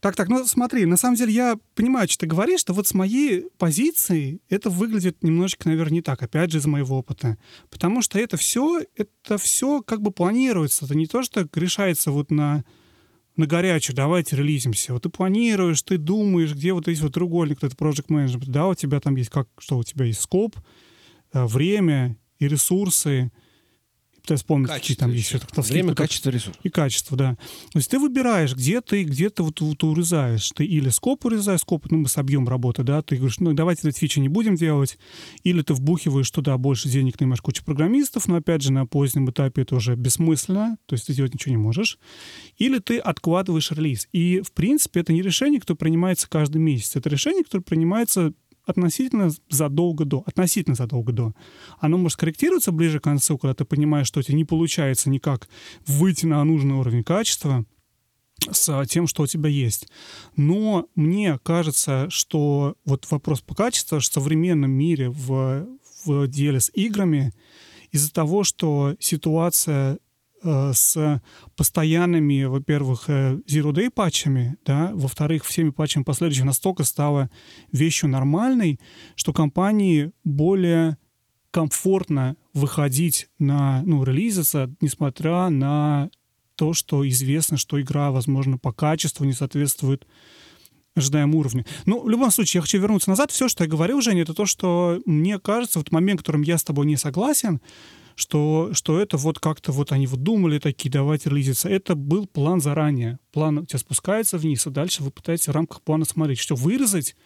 Так, так, ну смотри, на самом деле я понимаю, что ты говоришь, что вот с моей позиции это выглядит немножечко, наверное, не так, опять же, из моего опыта. Потому что это все, это все как бы планируется. Это не то, что решается вот на, на горячую, давайте релизимся. Вот ты планируешь, ты думаешь, где вот есть вот треугольник, это project management, да, у тебя там есть как, что у тебя есть скоп, э, время и ресурсы, пытаюсь вспомнить, какие там есть еще. Время, качество, ресурс. И качество, да. То есть ты выбираешь, где ты, где ты вот, вот урезаешь. Ты или скоп урезаешь, скоп, ну, мы с объем работы, да, ты говоришь, ну, давайте эти фичи не будем делать, или ты вбухиваешь туда больше денег, нанимаешь кучу программистов, но, опять же, на позднем этапе это уже бессмысленно, то есть ты делать ничего не можешь. Или ты откладываешь релиз. И, в принципе, это не решение, которое принимается каждый месяц. Это решение, которое принимается относительно задолго до. Относительно задолго до. Оно может корректироваться ближе к концу, когда ты понимаешь, что у тебя не получается никак выйти на нужный уровень качества с тем, что у тебя есть. Но мне кажется, что вот вопрос по качеству в современном мире в, в деле с играми из-за того, что ситуация с постоянными, во-первых, э, zero-day патчами, да, во-вторых, всеми патчами последующих настолько стало вещью нормальной, что компании более комфортно выходить на, ну, релизиться, несмотря на то, что известно, что игра, возможно, по качеству не соответствует ожидаемому уровню. Ну, в любом случае, я хочу вернуться назад. Все, что я говорил, Женя, это то, что мне кажется, вот момент, в котором я с тобой не согласен, что, что это вот как-то вот они вот думали такие, давайте релизиться. Это был план заранее. План у тебя спускается вниз, а дальше вы пытаетесь в рамках плана смотреть, что вырезать,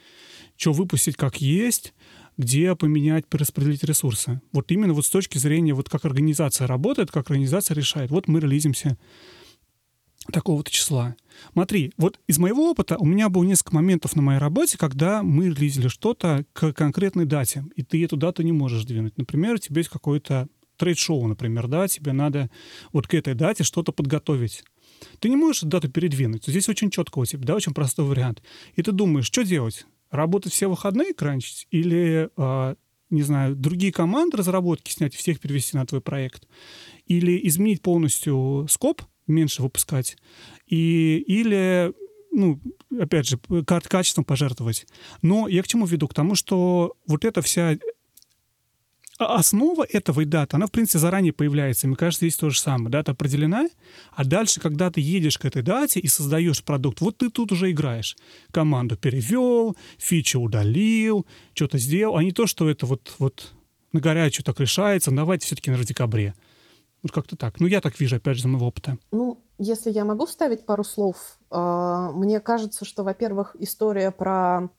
что выпустить как есть, где поменять, перераспределить ресурсы. Вот именно вот с точки зрения, вот как организация работает, как организация решает. Вот мы релизимся такого-то числа. Смотри, вот из моего опыта у меня было несколько моментов на моей работе, когда мы релизили что-то к конкретной дате, и ты эту дату не можешь двинуть. Например, у тебя есть какой-то трейд-шоу, например, да, тебе надо вот к этой дате что-то подготовить. Ты не можешь дату передвинуть. Здесь очень четко у тебя, да, очень простой вариант. И ты думаешь, что делать? Работать все выходные кранчить? Или, э, не знаю, другие команды разработки снять, всех перевести на твой проект? Или изменить полностью скоп, меньше выпускать? И, или ну, опять же, качеством пожертвовать. Но я к чему веду? К тому, что вот эта вся основа этого и дата, она, в принципе, заранее появляется. Мне кажется, здесь то же самое. Дата определена, а дальше, когда ты едешь к этой дате и создаешь продукт, вот ты тут уже играешь. Команду перевел, фичу удалил, что-то сделал, а не то, что это вот, вот на горячую так решается, давайте все-таки на декабре. Вот как-то так. Ну, я так вижу, опять же, за моего опыта. Ну, если я могу вставить пару слов, э, мне кажется, что, во-первых, история про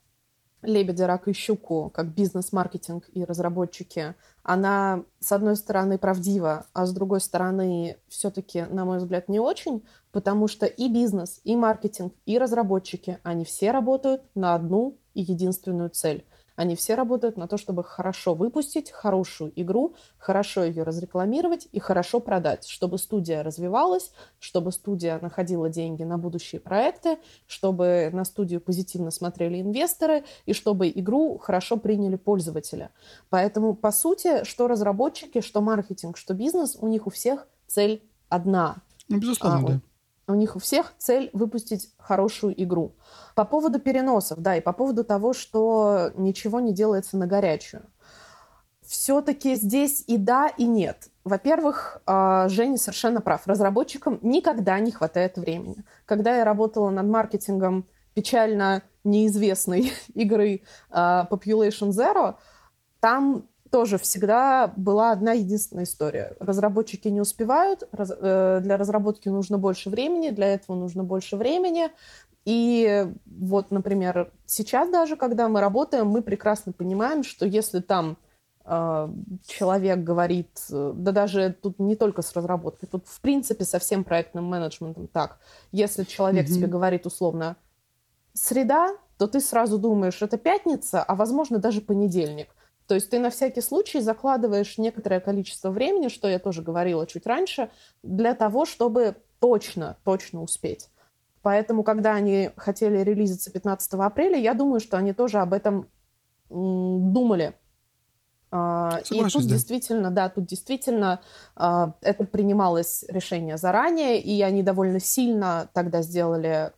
лебедя, рак и щуку, как бизнес-маркетинг и разработчики, она, с одной стороны, правдива, а с другой стороны, все-таки, на мой взгляд, не очень, потому что и бизнес, и маркетинг, и разработчики, они все работают на одну и единственную цель они все работают на то, чтобы хорошо выпустить хорошую игру, хорошо ее разрекламировать и хорошо продать, чтобы студия развивалась, чтобы студия находила деньги на будущие проекты, чтобы на студию позитивно смотрели инвесторы и чтобы игру хорошо приняли пользователи. Поэтому, по сути, что разработчики, что маркетинг, что бизнес, у них у всех цель одна. Ну, безусловно, а, да. У них у всех цель выпустить хорошую игру. По поводу переносов, да, и по поводу того, что ничего не делается на горячую. Все-таки здесь и да, и нет. Во-первых, а, Женя совершенно прав. Разработчикам никогда не хватает времени. Когда я работала над маркетингом печально неизвестной [laughs] игры а, Population Zero, там тоже всегда была одна единственная история. Разработчики не успевают, раз, э, для разработки нужно больше времени, для этого нужно больше времени. И вот, например, сейчас даже, когда мы работаем, мы прекрасно понимаем, что если там э, человек говорит, э, да даже тут не только с разработкой, тут в принципе со всем проектным менеджментом так. Если человек mm-hmm. тебе говорит условно среда, то ты сразу думаешь, это пятница, а возможно даже понедельник. То есть ты на всякий случай закладываешь некоторое количество времени, что я тоже говорила чуть раньше, для того, чтобы точно, точно успеть. Поэтому, когда они хотели релизиться 15 апреля, я думаю, что они тоже об этом думали. А, Соглашусь, и тут да. действительно, да, тут действительно а, это принималось решение заранее, и они довольно сильно тогда сделали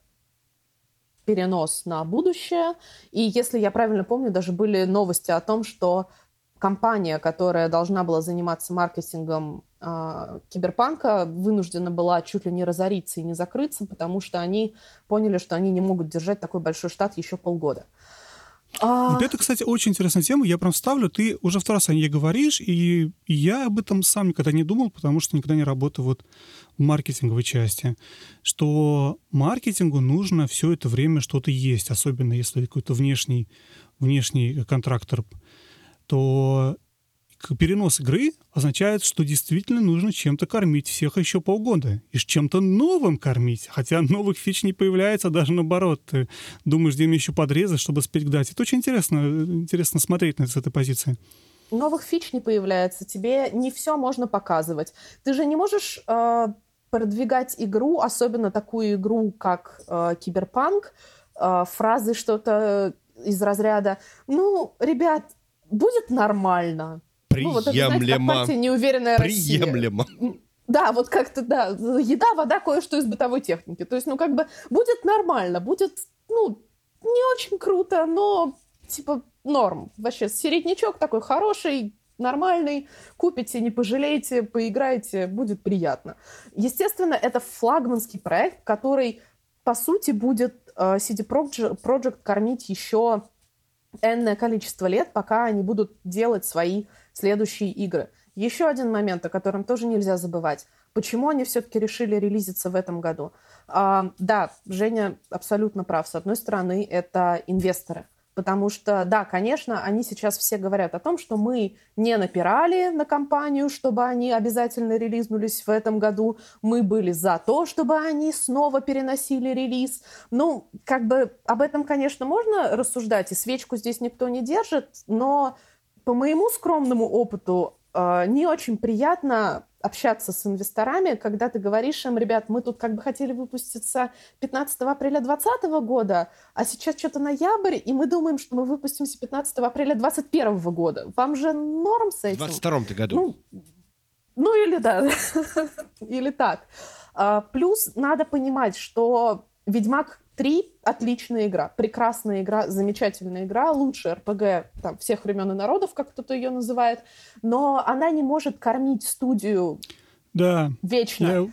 перенос на будущее. И если я правильно помню, даже были новости о том, что компания, которая должна была заниматься маркетингом э, киберпанка, вынуждена была чуть ли не разориться и не закрыться, потому что они поняли, что они не могут держать такой большой штат еще полгода. А... Это, кстати, очень интересная тема. Я прям вставлю. Ты уже второй раз о ней говоришь, и я об этом сам никогда не думал, потому что никогда не работаю вот маркетинговой части. Что маркетингу нужно все это время что-то есть, особенно если какой-то внешний, внешний контрактор, то перенос игры означает, что действительно нужно чем-то кормить всех еще полгода. И чем-то новым кормить. Хотя новых фич не появляется, даже наоборот. Ты думаешь, где мне еще подрезать, чтобы спеть к дате. Это очень интересно, интересно смотреть на это с этой позиции. Новых фич не появляется. Тебе не все можно показывать. Ты же не можешь э, продвигать игру, особенно такую игру, как э, Киберпанк, э, фразы что-то из разряда «Ну, ребят, будет нормально». Приемлемо. Ну, вот это, знаете, как партия «Неуверенная Приемлемо. Россия». Да, вот как-то, да, еда, вода, кое-что из бытовой техники. То есть, ну, как бы будет нормально, будет, ну, не очень круто, но, типа, норм. Вообще, середнячок такой хороший, нормальный, купите, не пожалеете, поиграете, будет приятно. Естественно, это флагманский проект, который, по сути, будет uh, CD Projekt кормить еще энное количество лет, пока они будут делать свои следующие игры. Еще один момент, о котором тоже нельзя забывать. Почему они все-таки решили релизиться в этом году? А, да, Женя абсолютно прав. С одной стороны, это инвесторы. Потому что, да, конечно, они сейчас все говорят о том, что мы не напирали на компанию, чтобы они обязательно релизнулись в этом году. Мы были за то, чтобы они снова переносили релиз. Ну, как бы об этом, конечно, можно рассуждать, и свечку здесь никто не держит, но по моему скромному опыту, э, не очень приятно общаться с инвесторами, когда ты говоришь им, ребят, мы тут как бы хотели выпуститься 15 апреля 2020 года, а сейчас что-то ноябрь, и мы думаем, что мы выпустимся 15 апреля 2021 года. Вам же норм с этим? В 22 году. Ну, ну или да, [laughs] или так. А, плюс надо понимать, что Ведьмак 3 отличная игра, прекрасная игра, замечательная игра, лучшая РПГ там, всех времен и народов, как кто-то ее называет, но она не может кормить студию да, вечно. Я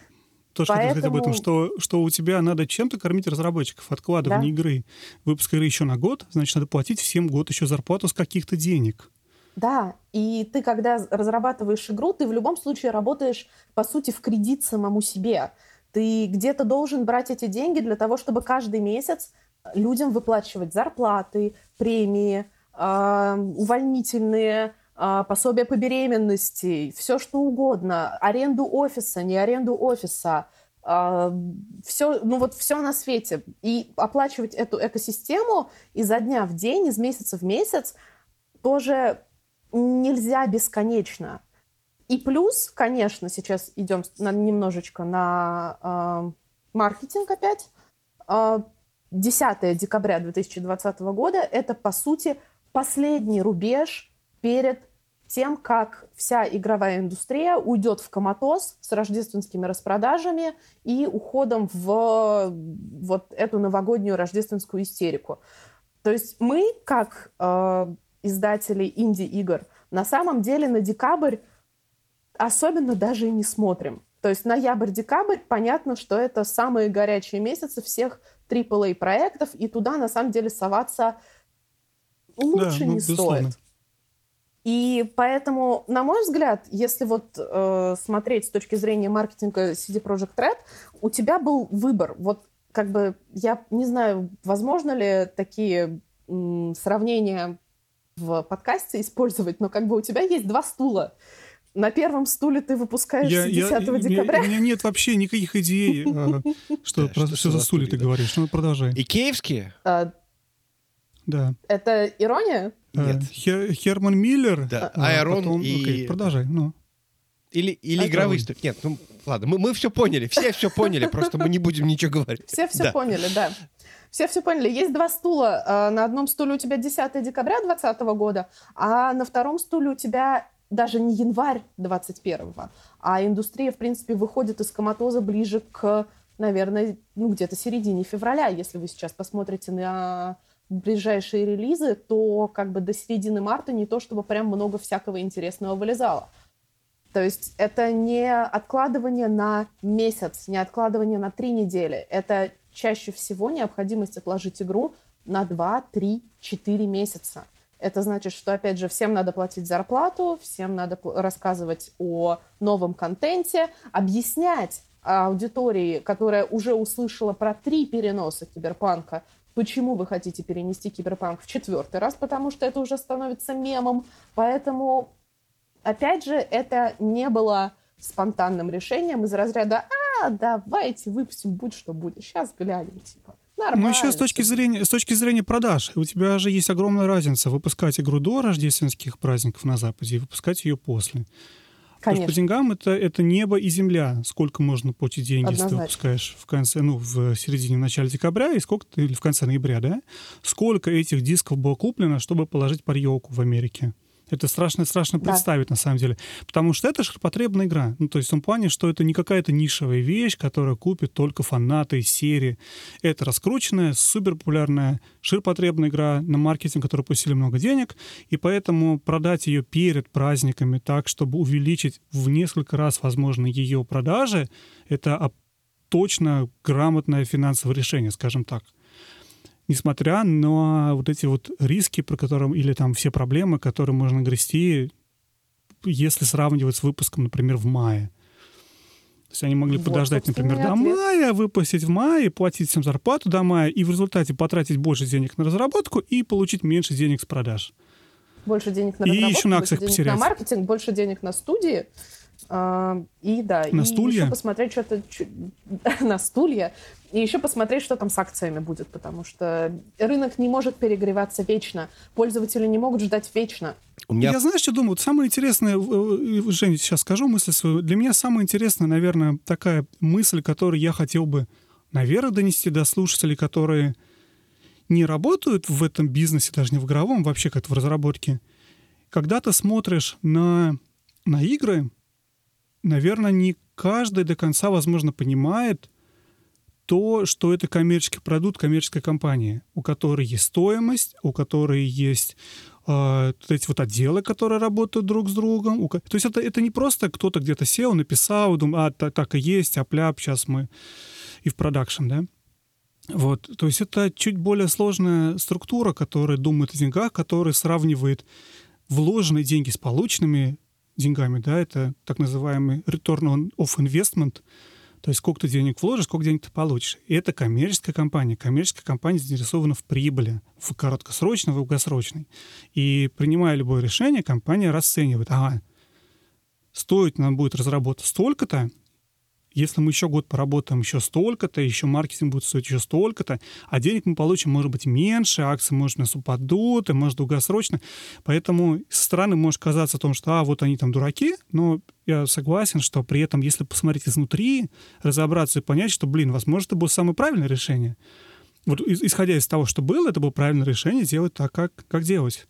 тоже Поэтому... хотел сказать об этом, что, что у тебя надо чем-то кормить разработчиков, откладывание да. игры. Выпуск игры еще на год, значит, надо платить всем год еще зарплату с каких-то денег. Да, и ты, когда разрабатываешь игру, ты в любом случае работаешь, по сути, в кредит самому себе. Ты где-то должен брать эти деньги для того, чтобы каждый месяц людям выплачивать зарплаты, премии, э, увольнительные, э, пособия по беременности, все что угодно, аренду офиса, не аренду офиса, э, все, ну вот все на свете. И оплачивать эту экосистему изо дня в день, из месяца в месяц тоже нельзя бесконечно. И плюс, конечно, сейчас идем на, немножечко на э, маркетинг опять. Э, 10 декабря 2020 года это, по сути, последний рубеж перед тем, как вся игровая индустрия уйдет в коматоз с рождественскими распродажами и уходом в вот эту новогоднюю рождественскую истерику. То есть мы, как э, издатели инди-игр, на самом деле на декабрь особенно даже и не смотрим. То есть ноябрь-декабрь, понятно, что это самые горячие месяцы всех AAA проектов, и туда на самом деле соваться лучше да, ну, не безусловно. стоит. И поэтому, на мой взгляд, если вот э, смотреть с точки зрения маркетинга CD Projekt Red, у тебя был выбор. Вот как бы я не знаю, возможно ли такие м, сравнения в подкасте использовать, но как бы у тебя есть два стула. На первом стуле ты выпускаешь я, 10 я, декабря. У меня нет вообще никаких идей, [laughs] а, что что за стулья ты говоришь. Ну, продолжай. И киевские? А, да. Это ирония? Нет. Херман Миллер. Да, Айрон и... Продолжай, ну. Или, или игровые студии. Нет, ну ладно, мы, мы все поняли, все все поняли, просто мы не будем ничего говорить. Все все да. поняли, да. Все все поняли. Есть два стула. А, на одном стуле у тебя 10 декабря 2020 года, а на втором стуле у тебя даже не январь 21 а индустрия, в принципе, выходит из коматоза ближе к, наверное, ну где-то середине февраля. Если вы сейчас посмотрите на ближайшие релизы, то как бы до середины марта не то чтобы прям много всякого интересного вылезало. То есть это не откладывание на месяц, не откладывание на три недели. Это чаще всего необходимость отложить игру на 2, 3, 4 месяца. Это значит, что, опять же, всем надо платить зарплату, всем надо рассказывать о новом контенте, объяснять аудитории, которая уже услышала про три переноса киберпанка, почему вы хотите перенести киберпанк в четвертый раз, потому что это уже становится мемом. Поэтому опять же, это не было спонтанным решением из разряда «А, давайте выпустим, будь что будет, сейчас глянем», типа. Нормально. Ну, еще с точки, зрения, с точки зрения продаж. У тебя же есть огромная разница выпускать игру до рождественских праздников на Западе и выпускать ее после. Конечно. Потому что по деньгам это, это небо и земля. Сколько можно платить деньги, Однозначно. если ты выпускаешь в конце, ну, в середине, в начале декабря, и сколько ты, или в конце ноября, да? Сколько этих дисков было куплено, чтобы положить под елку в Америке? Это страшно, страшно да. представить, на самом деле. Потому что это ширпотребная игра. Ну, то есть в том плане, что это не какая-то нишевая вещь, которую купят только фанаты серии. Это раскрученная, суперпопулярная, ширпотребная игра на маркетинг, который пустили много денег, и поэтому продать ее перед праздниками так, чтобы увеличить в несколько раз, возможно, ее продажи, это точно грамотное финансовое решение, скажем так несмотря на вот эти вот риски, про которые, или там все проблемы, которые можно грести, если сравнивать с выпуском, например, в мае. То есть они могли вот, подождать, например, до мая, выпустить в мае, платить всем зарплату до мая, и в результате потратить больше денег на разработку и получить меньше денег с продаж. Больше денег на разработку, и еще на акциях больше денег потерять. на маркетинг, больше денег на студии. А, и да, на и стулья? еще посмотреть что-то [laughs] на стулья, и еще посмотреть, что там с акциями будет, потому что рынок не может перегреваться вечно, пользователи не могут ждать вечно. У меня... Я знаешь, что думаю? Вот самое интересное, э, Женя, сейчас скажу мысль свою. Для меня самая интересная, наверное, такая мысль, которую я хотел бы, наверное, донести до слушателей, которые не работают в этом бизнесе, даже не в игровом, вообще как-то в разработке. Когда ты смотришь на, на игры, наверное, не каждый до конца, возможно, понимает то, что это коммерческий продукт коммерческой компании, у которой есть стоимость, у которой есть э, вот эти вот отделы, которые работают друг с другом. У, то есть это, это не просто кто-то где-то сел, написал, думал, а, так, так и есть, апляп, сейчас мы и в продакшн, да? Вот, то есть это чуть более сложная структура, которая думает о деньгах, которая сравнивает вложенные деньги с полученными деньгами, да, это так называемый return of investment, то есть сколько ты денег вложишь, сколько денег ты получишь. И это коммерческая компания. Коммерческая компания заинтересована в прибыли, в краткосрочной, в долгосрочной. И принимая любое решение, компания расценивает, ага, стоит нам будет разработать столько-то, если мы еще год поработаем еще столько-то, еще маркетинг будет стоить еще столько-то, а денег мы получим, может быть, меньше, акции, может, нас упадут, и, может, долгосрочно. Поэтому со стороны может казаться о том, что, а, вот они там дураки, но я согласен, что при этом, если посмотреть изнутри, разобраться и понять, что, блин, возможно, это было самое правильное решение. Вот исходя из того, что было, это было правильное решение делать так, как, как делать.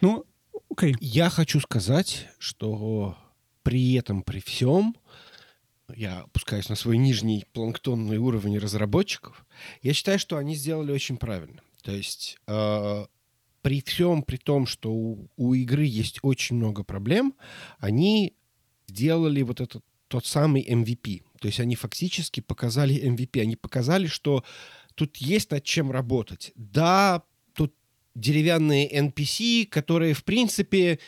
Ну, окей. Okay. Я хочу сказать, что при этом, при всем, я опускаюсь на свой нижний планктонный уровень разработчиков, я считаю, что они сделали очень правильно. То есть э, при всем, при том, что у, у игры есть очень много проблем, они сделали вот этот тот самый MVP. То есть они фактически показали MVP. Они показали, что тут есть над чем работать. Да, тут деревянные NPC, которые, в принципе,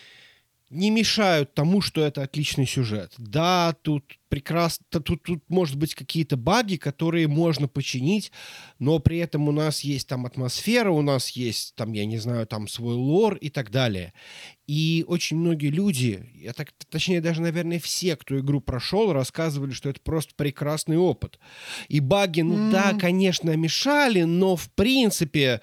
не мешают тому, что это отличный сюжет. Да, тут прекрасно, тут, тут может быть какие-то баги, которые можно починить, но при этом у нас есть там атмосфера, у нас есть там, я не знаю, там свой лор и так далее. И очень многие люди, я так, точнее даже, наверное, все, кто игру прошел, рассказывали, что это просто прекрасный опыт. И баги, ну mm. да, конечно, мешали, но в принципе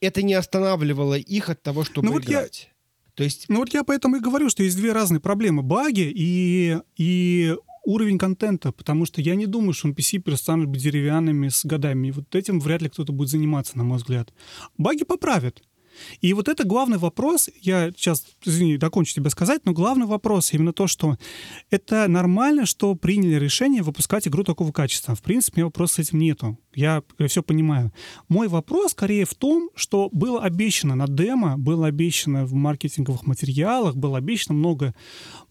это не останавливало их от того, чтобы ну, вот играть. Я то есть... Ну вот я поэтому и говорю, что есть две разные проблемы. Баги и, и уровень контента, потому что я не думаю, что NPC быть деревянными с годами. И вот этим вряд ли кто-то будет заниматься, на мой взгляд. Баги поправят. И вот это главный вопрос, я сейчас, извини, докончу тебе сказать, но главный вопрос именно то, что это нормально, что приняли решение выпускать игру такого качества. В принципе, у меня вопроса с этим нету. Я, все понимаю. Мой вопрос скорее в том, что было обещано на демо, было обещано в маркетинговых материалах, было обещано много,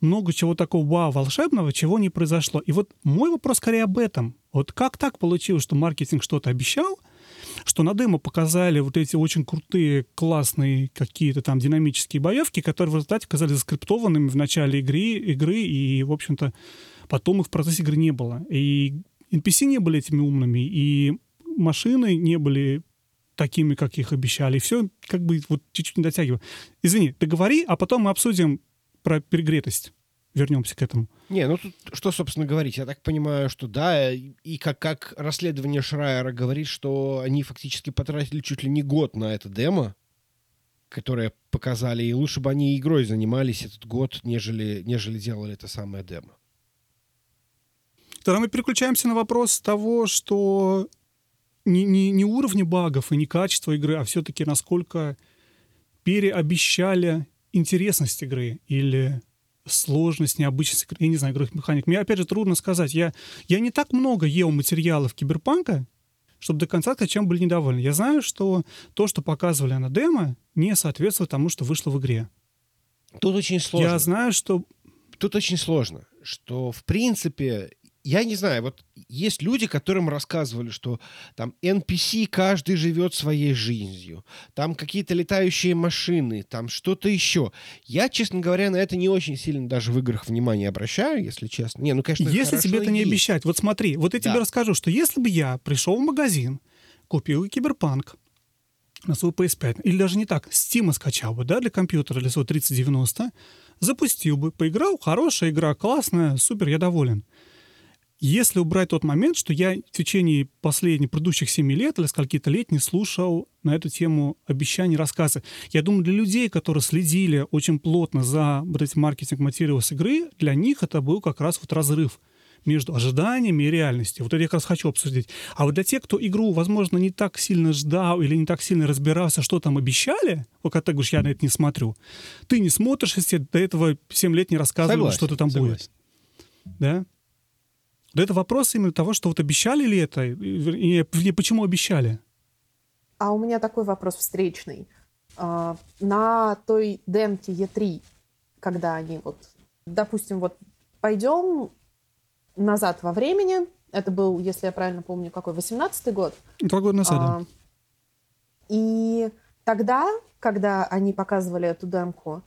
много чего такого вау, волшебного, чего не произошло. И вот мой вопрос скорее об этом. Вот как так получилось, что маркетинг что-то обещал, что на демо показали вот эти очень крутые, классные какие-то там динамические боевки, которые в результате оказались заскриптованными в начале игры, игры и, в общем-то, потом их в процессе игры не было. И NPC не были этими умными, и машины не были такими, как их обещали. И все как бы вот чуть-чуть не дотягиваю. Извини, ты говори, а потом мы обсудим про перегретость вернемся к этому. Не, ну тут что, собственно, говорить? Я так понимаю, что да, и как, как расследование Шрайера говорит, что они фактически потратили чуть ли не год на это демо, которое показали, и лучше бы они игрой занимались этот год, нежели, нежели делали это самое демо. Тогда мы переключаемся на вопрос того, что не, не, не уровни багов и не качество игры, а все-таки насколько переобещали интересность игры или сложность, необычность, я не знаю, игровых механик. Мне, опять же, трудно сказать. Я, я не так много ел материалов киберпанка, чтобы до конца чем были недовольны. Я знаю, что то, что показывали на демо, не соответствует тому, что вышло в игре. Тут очень сложно. Я знаю, что... Тут очень сложно, что, в принципе, я не знаю, вот есть люди, которым рассказывали, что там NPC каждый живет своей жизнью, там какие-то летающие машины, там что-то еще. Я, честно говоря, на это не очень сильно даже в играх внимание обращаю, если честно. Не, ну, конечно, Если тебе это не есть. обещать. Вот смотри, вот я да. тебе расскажу, что если бы я пришел в магазин, купил киберпанк, на свой PS5, или даже не так, Steam скачал бы, да, для компьютера, для своего 3090, запустил бы, поиграл, хорошая игра, классная, супер, я доволен. Если убрать тот момент, что я в течение последних, предыдущих семи лет или скольки-то лет не слушал на эту тему обещаний, рассказы. Я думаю, для людей, которые следили очень плотно за вот этим маркетинг материалов с игры, для них это был как раз вот разрыв между ожиданиями и реальностью. Вот это я как раз хочу обсудить. А вот для тех, кто игру, возможно, не так сильно ждал или не так сильно разбирался, что там обещали, вот когда ты говоришь, я на это не смотрю, ты не смотришь, если до этого 7 лет не рассказывали, что-то там согласен. будет. Да? Да это вопрос именно того, что вот обещали ли это, и, и почему обещали? А у меня такой вопрос встречный. А, на той демке Е3, когда они вот, допустим, вот пойдем назад во времени, это был, если я правильно помню, какой, 18-й год? Два года назад, а, И тогда, когда они показывали эту демку,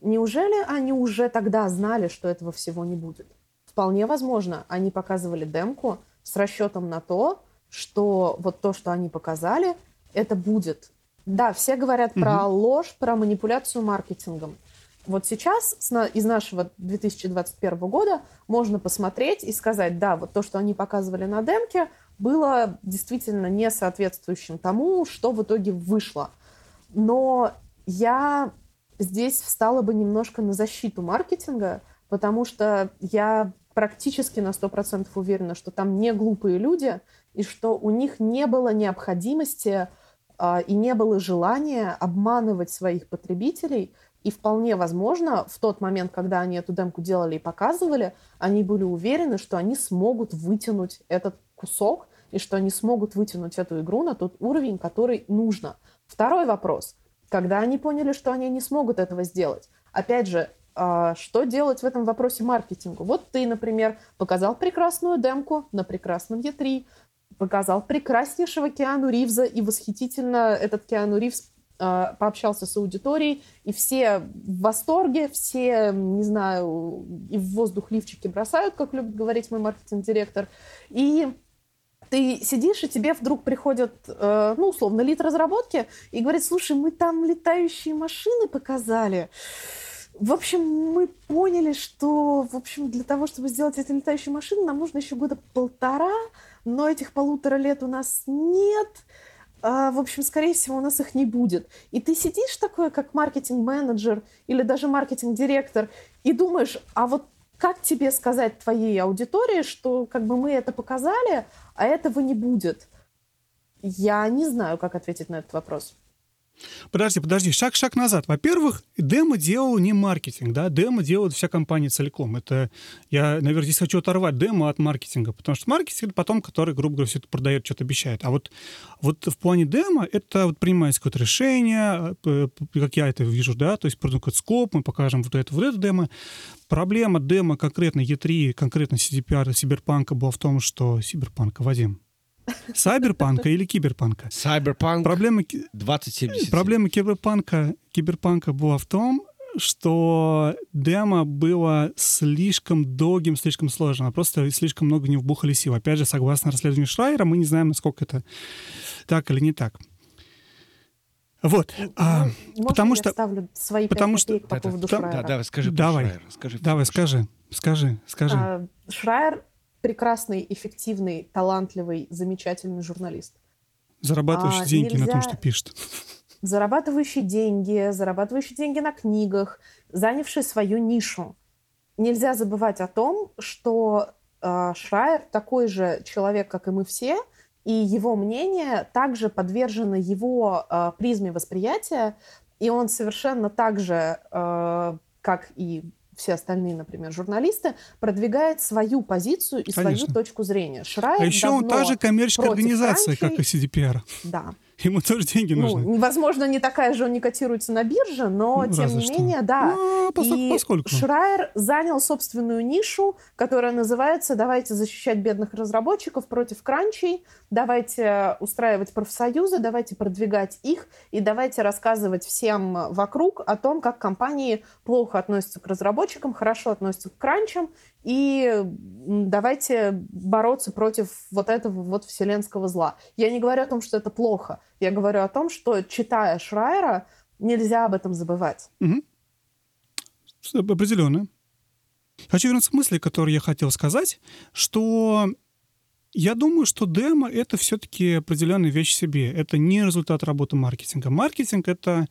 неужели они уже тогда знали, что этого всего не будет? Вполне возможно, они показывали демку с расчетом на то, что вот то, что они показали, это будет. Да, все говорят угу. про ложь, про манипуляцию маркетингом. Вот сейчас из нашего 2021 года можно посмотреть и сказать, да, вот то, что они показывали на демке, было действительно не соответствующим тому, что в итоге вышло. Но я здесь встала бы немножко на защиту маркетинга, потому что я практически на 100% уверена, что там не глупые люди, и что у них не было необходимости э, и не было желания обманывать своих потребителей. И вполне возможно, в тот момент, когда они эту демку делали и показывали, они были уверены, что они смогут вытянуть этот кусок, и что они смогут вытянуть эту игру на тот уровень, который нужно. Второй вопрос. Когда они поняли, что они не смогут этого сделать? Опять же, что делать в этом вопросе маркетингу? Вот ты, например, показал прекрасную демку на прекрасном Е3, показал прекраснейшего Киану Ривза, и восхитительно этот Киану Ривз э, пообщался с аудиторией, и все в восторге, все, не знаю, и в воздух лифчики бросают, как любит говорить мой маркетинг-директор. И ты сидишь, и тебе вдруг приходит, э, ну, условно, лид разработки и говорит, слушай, мы там летающие машины показали. В общем, мы поняли, что, в общем, для того, чтобы сделать эти летающие машины, нам нужно еще года полтора, но этих полутора лет у нас нет. А, в общем, скорее всего, у нас их не будет. И ты сидишь такой, как маркетинг-менеджер или даже маркетинг-директор, и думаешь, а вот как тебе сказать твоей аудитории, что как бы мы это показали, а этого не будет? Я не знаю, как ответить на этот вопрос. Подожди, подожди, шаг, шаг назад. Во-первых, демо делал не маркетинг, да, демо делает вся компания целиком. Это я, наверное, здесь хочу оторвать демо от маркетинга, потому что маркетинг потом, который, грубо говоря, все это продает, что-то обещает. А вот, вот в плане демо это вот принимается какое-то решение, как я это вижу, да, то есть продукт скоп, мы покажем вот это, вот это демо. Проблема демо конкретно E3, конкретно CDPR, Сиберпанка была в том, что Сиберпанка, Вадим, Сайберпанка или киберпанка? Сайберпанк Проблема, 2077. проблема киберпанка, киберпанка была в том, что демо было слишком долгим, слишком сложным, а просто слишком много не вбухали сил. Опять же, согласно расследованию Шрайера, мы не знаем, насколько это так или не так. Вот. а, Можно потому я что... ставлю свои потому что- по Да, да, поводу да, Шрайера? да, давай, скажи Давай. Шрайера, скажи Давай, скажи, скажи, скажи. А, Шрайер прекрасный, эффективный, талантливый, замечательный журналист. Зарабатываешь а, деньги на том, нельзя- что пишет. [laughs] Зарабатывающий деньги, зарабатывающий деньги на книгах, занявший свою нишу. Нельзя забывать о том, что э, Шрайер такой же человек, как и мы все, и его мнение также подвержено его э, призме восприятия, и он совершенно так же, э, как и все остальные, например, журналисты, продвигает свою позицию и свою Конечно. точку зрения. Шрайер А еще та же коммерческая организация, как и. CDPR. Да. [laughs] Ему тоже деньги Ну, нужны. возможно, не такая же он не котируется на бирже, но Ну, тем не что. менее, да. Ну, поскольку- И поскольку. Шрайер занял собственную нишу, которая называется «Давайте защищать бедных разработчиков против кранчей, давайте устраивать профсоюзы, давайте продвигать их и давайте рассказывать всем вокруг о том, как компании плохо относятся к разработчикам, хорошо относятся к кранчам, и давайте бороться против вот этого вот вселенского зла. Я не говорю о том, что это плохо. Я говорю о том, что, читая Шрайера, нельзя об этом забывать. Мгм. Что- Определенно. Хочу вернуться к мысли, которую я хотел сказать, что я думаю, что демо — это все-таки определенная вещь в себе. Это не результат работы маркетинга. Маркетинг — это...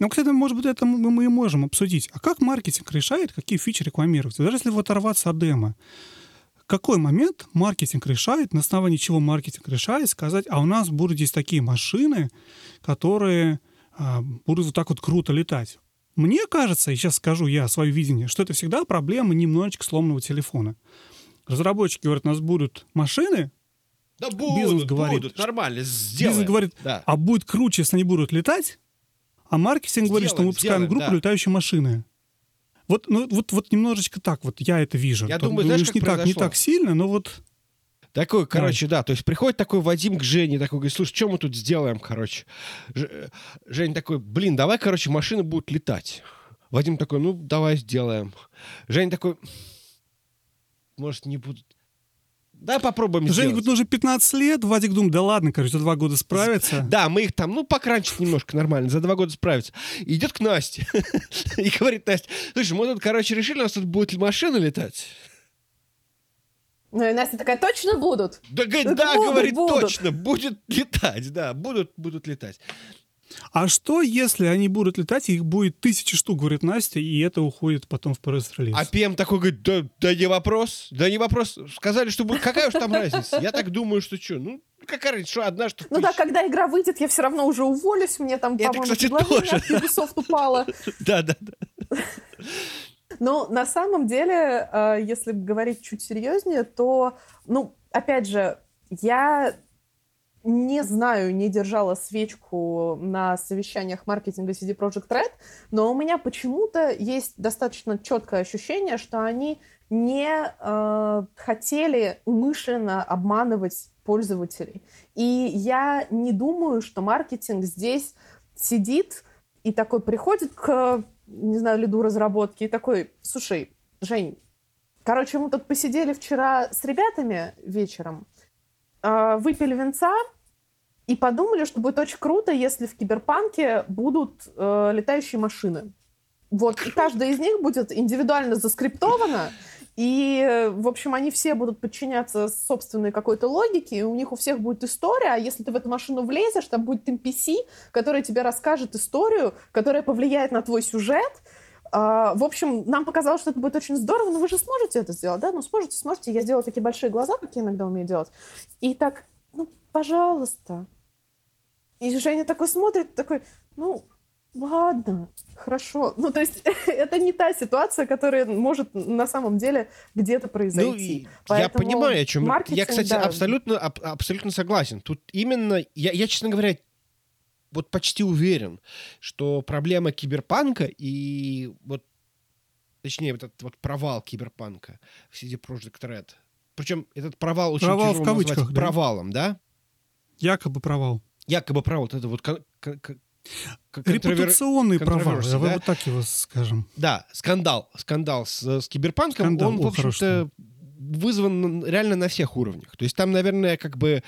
Ну, кстати, может быть, это мы и можем обсудить. А как маркетинг решает, какие фичи рекламировать? Даже если вот оторваться от демо, какой момент маркетинг решает, на основании чего маркетинг решает сказать, а у нас будут здесь такие машины, которые а, будут вот так вот круто летать. Мне кажется, и сейчас скажу я свое видение, что это всегда проблема немножечко сломанного телефона. Разработчики говорят, у нас будут машины, Да будут, Бизнес говорит, будут, нормально, сделаем. бизнес говорит, Да. а будет круче, если они будут летать, а маркетинг говорит, что мы Сделаем, выпускаем сделаем, группу да. летающие машины. Вот, ну, вот, вот немножечко так вот я это вижу. Я То- думаю, ну, знаешь, как не так, не так сильно, но вот Такой, короче, да, то есть приходит такой Вадим к Жене, такой говорит, слушай, что мы тут сделаем, короче? Ж- Женя такой, блин, давай, короче, машины будут летать. Вадим такой, ну, давай сделаем. Женя такой, может, не будут... Да, попробуем Женя сделать. говорит, ну уже 15 лет, Вадик думает, да ладно, короче, за два года справится. Да, мы их там, ну, покранчить немножко нормально, за два года справиться. И идет к Насте [laughs] и говорит Настя, слушай, мы тут, короче, решили, у нас тут будет машина летать. Ну и Настя такая, точно будут? Да, говорит, да, будут, говорит, будут. точно, будет летать, да, будут, будут летать. А что, если они будут летать, и их будет тысячи штук, говорит Настя, и это уходит потом в пресс-релиз? А ПМ такой говорит, да, да не вопрос, да не вопрос. Сказали, что будет, какая уж там разница? Я так думаю, что что, ну, какая разница, что одна, что Ну да, когда игра выйдет, я все равно уже уволюсь. Мне там, Это, по-моему, кстати, предложение тоже. от Ubisoft упало. [laughs] Да, да, да. Но на самом деле, э, если говорить чуть серьезнее, то, ну, опять же, я не знаю, не держала свечку на совещаниях маркетинга CD Projekt Red, но у меня почему-то есть достаточно четкое ощущение, что они не э, хотели умышленно обманывать пользователей. И я не думаю, что маркетинг здесь сидит и такой приходит к, не знаю, лиду разработки и такой, слушай, Жень, короче, мы тут посидели вчера с ребятами вечером, а, выпили венца и подумали, что будет очень круто, если в киберпанке будут э, летающие машины. Вот, и каждая из них будет индивидуально заскриптована, и, в общем, они все будут подчиняться собственной какой-то логике, и у них у всех будет история, а если ты в эту машину влезешь, там будет NPC, который тебе расскажет историю, которая повлияет на твой сюжет. А, в общем, нам показалось, что это будет очень здорово, но вы же сможете это сделать, да? Ну, сможете, сможете. Я сделала такие большие глаза, как я иногда умею делать. И так, ну, пожалуйста. И Женя такой смотрит, такой, ну, ладно, хорошо. Ну, то есть [laughs] это не та ситуация, которая может на самом деле где-то произойти. Ну, Поэтому я понимаю, о чем... Я, кстати, да. абсолютно, аб, абсолютно согласен. Тут именно... Я, я, честно говоря, вот почти уверен, что проблема киберпанка и вот точнее, вот этот вот провал киберпанка в CD Projekt Red. Причем этот провал очень провал в кавычках, да? провалом, да? Якобы провал. Якобы провал. Вот это вот Репутационный провал, да? вот так его скажем. Да, скандал. Скандал с, с киберпанком, скандал, он, о, в общем-то, вызван реально на всех уровнях. То есть там, наверное, как бы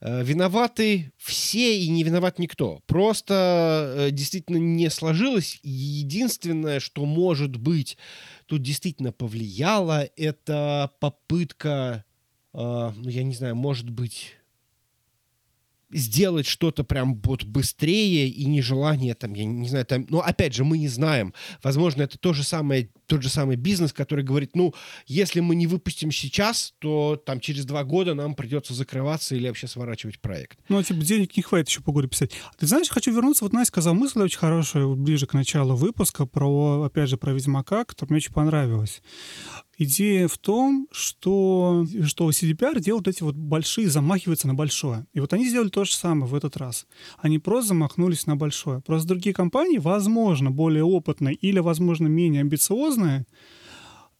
э, виноваты все и не виноват никто. Просто э, действительно не сложилось. Единственное, что может быть тут действительно повлияло, это попытка, э, ну я не знаю, может быть сделать что-то прям вот быстрее и нежелание там, я не знаю, там, но опять же, мы не знаем. Возможно, это то же самое, тот же самый бизнес, который говорит, ну, если мы не выпустим сейчас, то там через два года нам придется закрываться или вообще сворачивать проект. Ну, типа, денег не хватит еще по году писать. Ты знаешь, хочу вернуться, вот Настя сказал мысль очень хорошая, ближе к началу выпуска, про, опять же, про Ведьмака, которая мне очень понравилась. Идея в том, что, что CDPR делают эти вот большие, замахиваются на большое. И вот они сделали то же самое в этот раз. Они просто замахнулись на большое. Просто другие компании, возможно, более опытные или, возможно, менее амбициозные,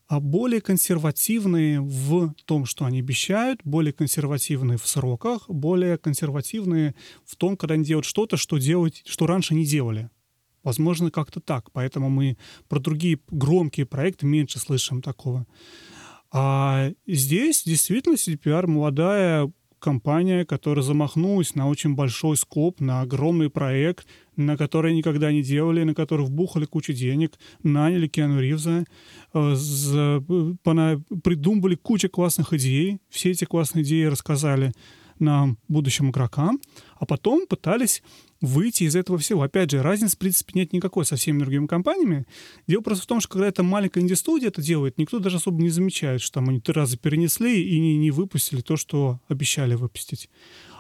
а более консервативные в том, что они обещают, более консервативные в сроках, более консервативные в том, когда они делают что-то, что делать, что раньше не делали. Возможно, как-то так. Поэтому мы про другие громкие проекты меньше слышим такого. А здесь действительно CDPR молодая компания, которая замахнулась на очень большой скоп, на огромный проект, на который никогда не делали, на который вбухали кучу денег, наняли Киану Ривза, э, придумали кучу классных идей, все эти классные идеи рассказали нам, будущим игрокам, а потом пытались выйти из этого всего. Опять же, разницы, в принципе, нет никакой со всеми другими компаниями. Дело просто в том, что когда это маленькая инди-студия это делает, никто даже особо не замечает, что там они три раза перенесли и не, не выпустили то, что обещали выпустить.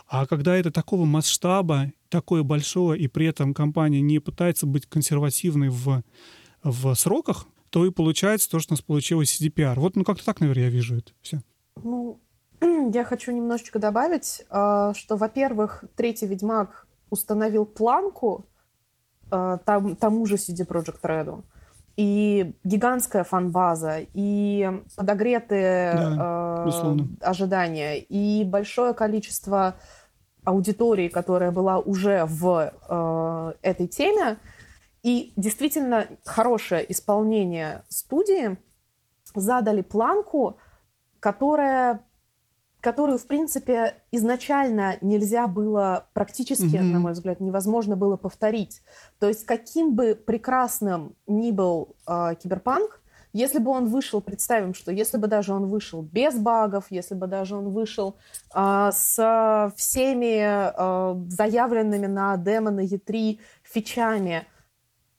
А когда это такого масштаба, такое большое, и при этом компания не пытается быть консервативной в, в сроках, то и получается то, что у нас получилось CDPR. Вот, ну, как-то так, наверное, я вижу это все. Ну, я хочу немножечко добавить, а, что, во-первых, третий «Ведьмак» установил планку э, там, тому же CD Project Red. И гигантская фан-база, и подогретые да, э, ожидания, и большое количество аудитории, которая была уже в э, этой теме, и действительно хорошее исполнение студии. Задали планку, которая которую, в принципе, изначально нельзя было практически, mm-hmm. на мой взгляд, невозможно было повторить. То есть каким бы прекрасным ни был э, киберпанк, если бы он вышел, представим, что если бы даже он вышел без багов, если бы даже он вышел э, с всеми э, заявленными на демо на E3 фичами,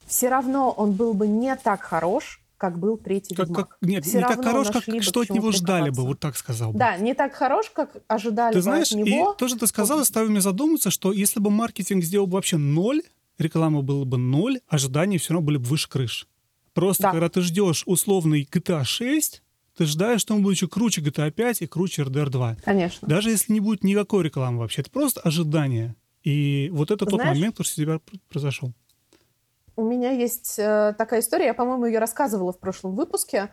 все равно он был бы не так хорош, как был третий как, Ведьмак. Как, нет, Все не так хорош, как что от него ждали бы, вот так сказал бы. Да, не так хорош, как ожидали ты знаешь, от него. И тоже ты сказал, заставил меня задуматься, что если бы маркетинг сделал бы вообще ноль, реклама была бы ноль, ожидания все равно были бы выше крыш. Просто да. когда ты ждешь условный GTA 6, ты ждаешь, что он будет еще круче GTA 5 и круче RDR 2. Конечно. Даже если не будет никакой рекламы вообще. Это просто ожидание. И вот это Знаешь, тот момент, который тебя произошел. У меня есть э, такая история, я, по-моему, ее рассказывала в прошлом выпуске.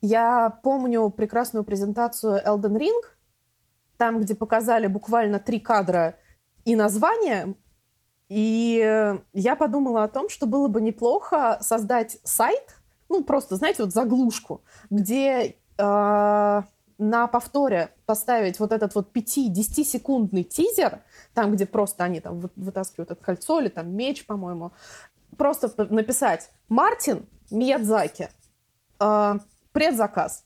Я помню прекрасную презентацию Elden Ring, там, где показали буквально три кадра и название, и я подумала о том, что было бы неплохо создать сайт, ну, просто, знаете, вот заглушку, где э, на повторе поставить вот этот вот 5-10-секундный тизер, там, где просто они там вытаскивают это кольцо или там меч, по-моему, просто написать «Мартин Миядзаки, э, предзаказ»,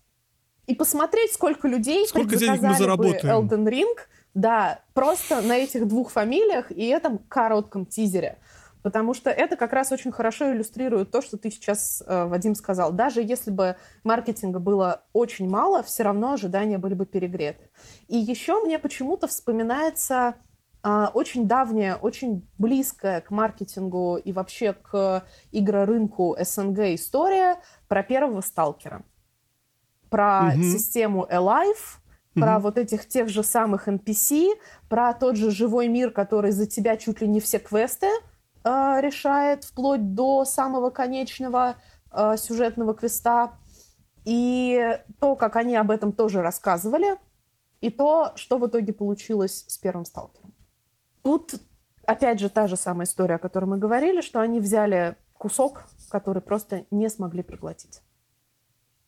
и посмотреть, сколько людей сколько денег мы заработаем. бы Elden Ring, да, просто на этих двух фамилиях и этом коротком тизере. Потому что это как раз очень хорошо иллюстрирует то, что ты сейчас, э, Вадим, сказал. Даже если бы маркетинга было очень мало, все равно ожидания были бы перегреты. И еще мне почему-то вспоминается э, очень давняя, очень близкая к маркетингу и вообще к игрорынку СНГ история про первого сталкера. Про mm-hmm. систему Alive, mm-hmm. про вот этих тех же самых NPC, про тот же живой мир, который за тебя чуть ли не все квесты э, решает, вплоть до самого конечного э, сюжетного квеста. И то, как они об этом тоже рассказывали, и то, что в итоге получилось с первым сталкером. Тут, опять же, та же самая история, о которой мы говорили, что они взяли кусок, который просто не смогли проглотить.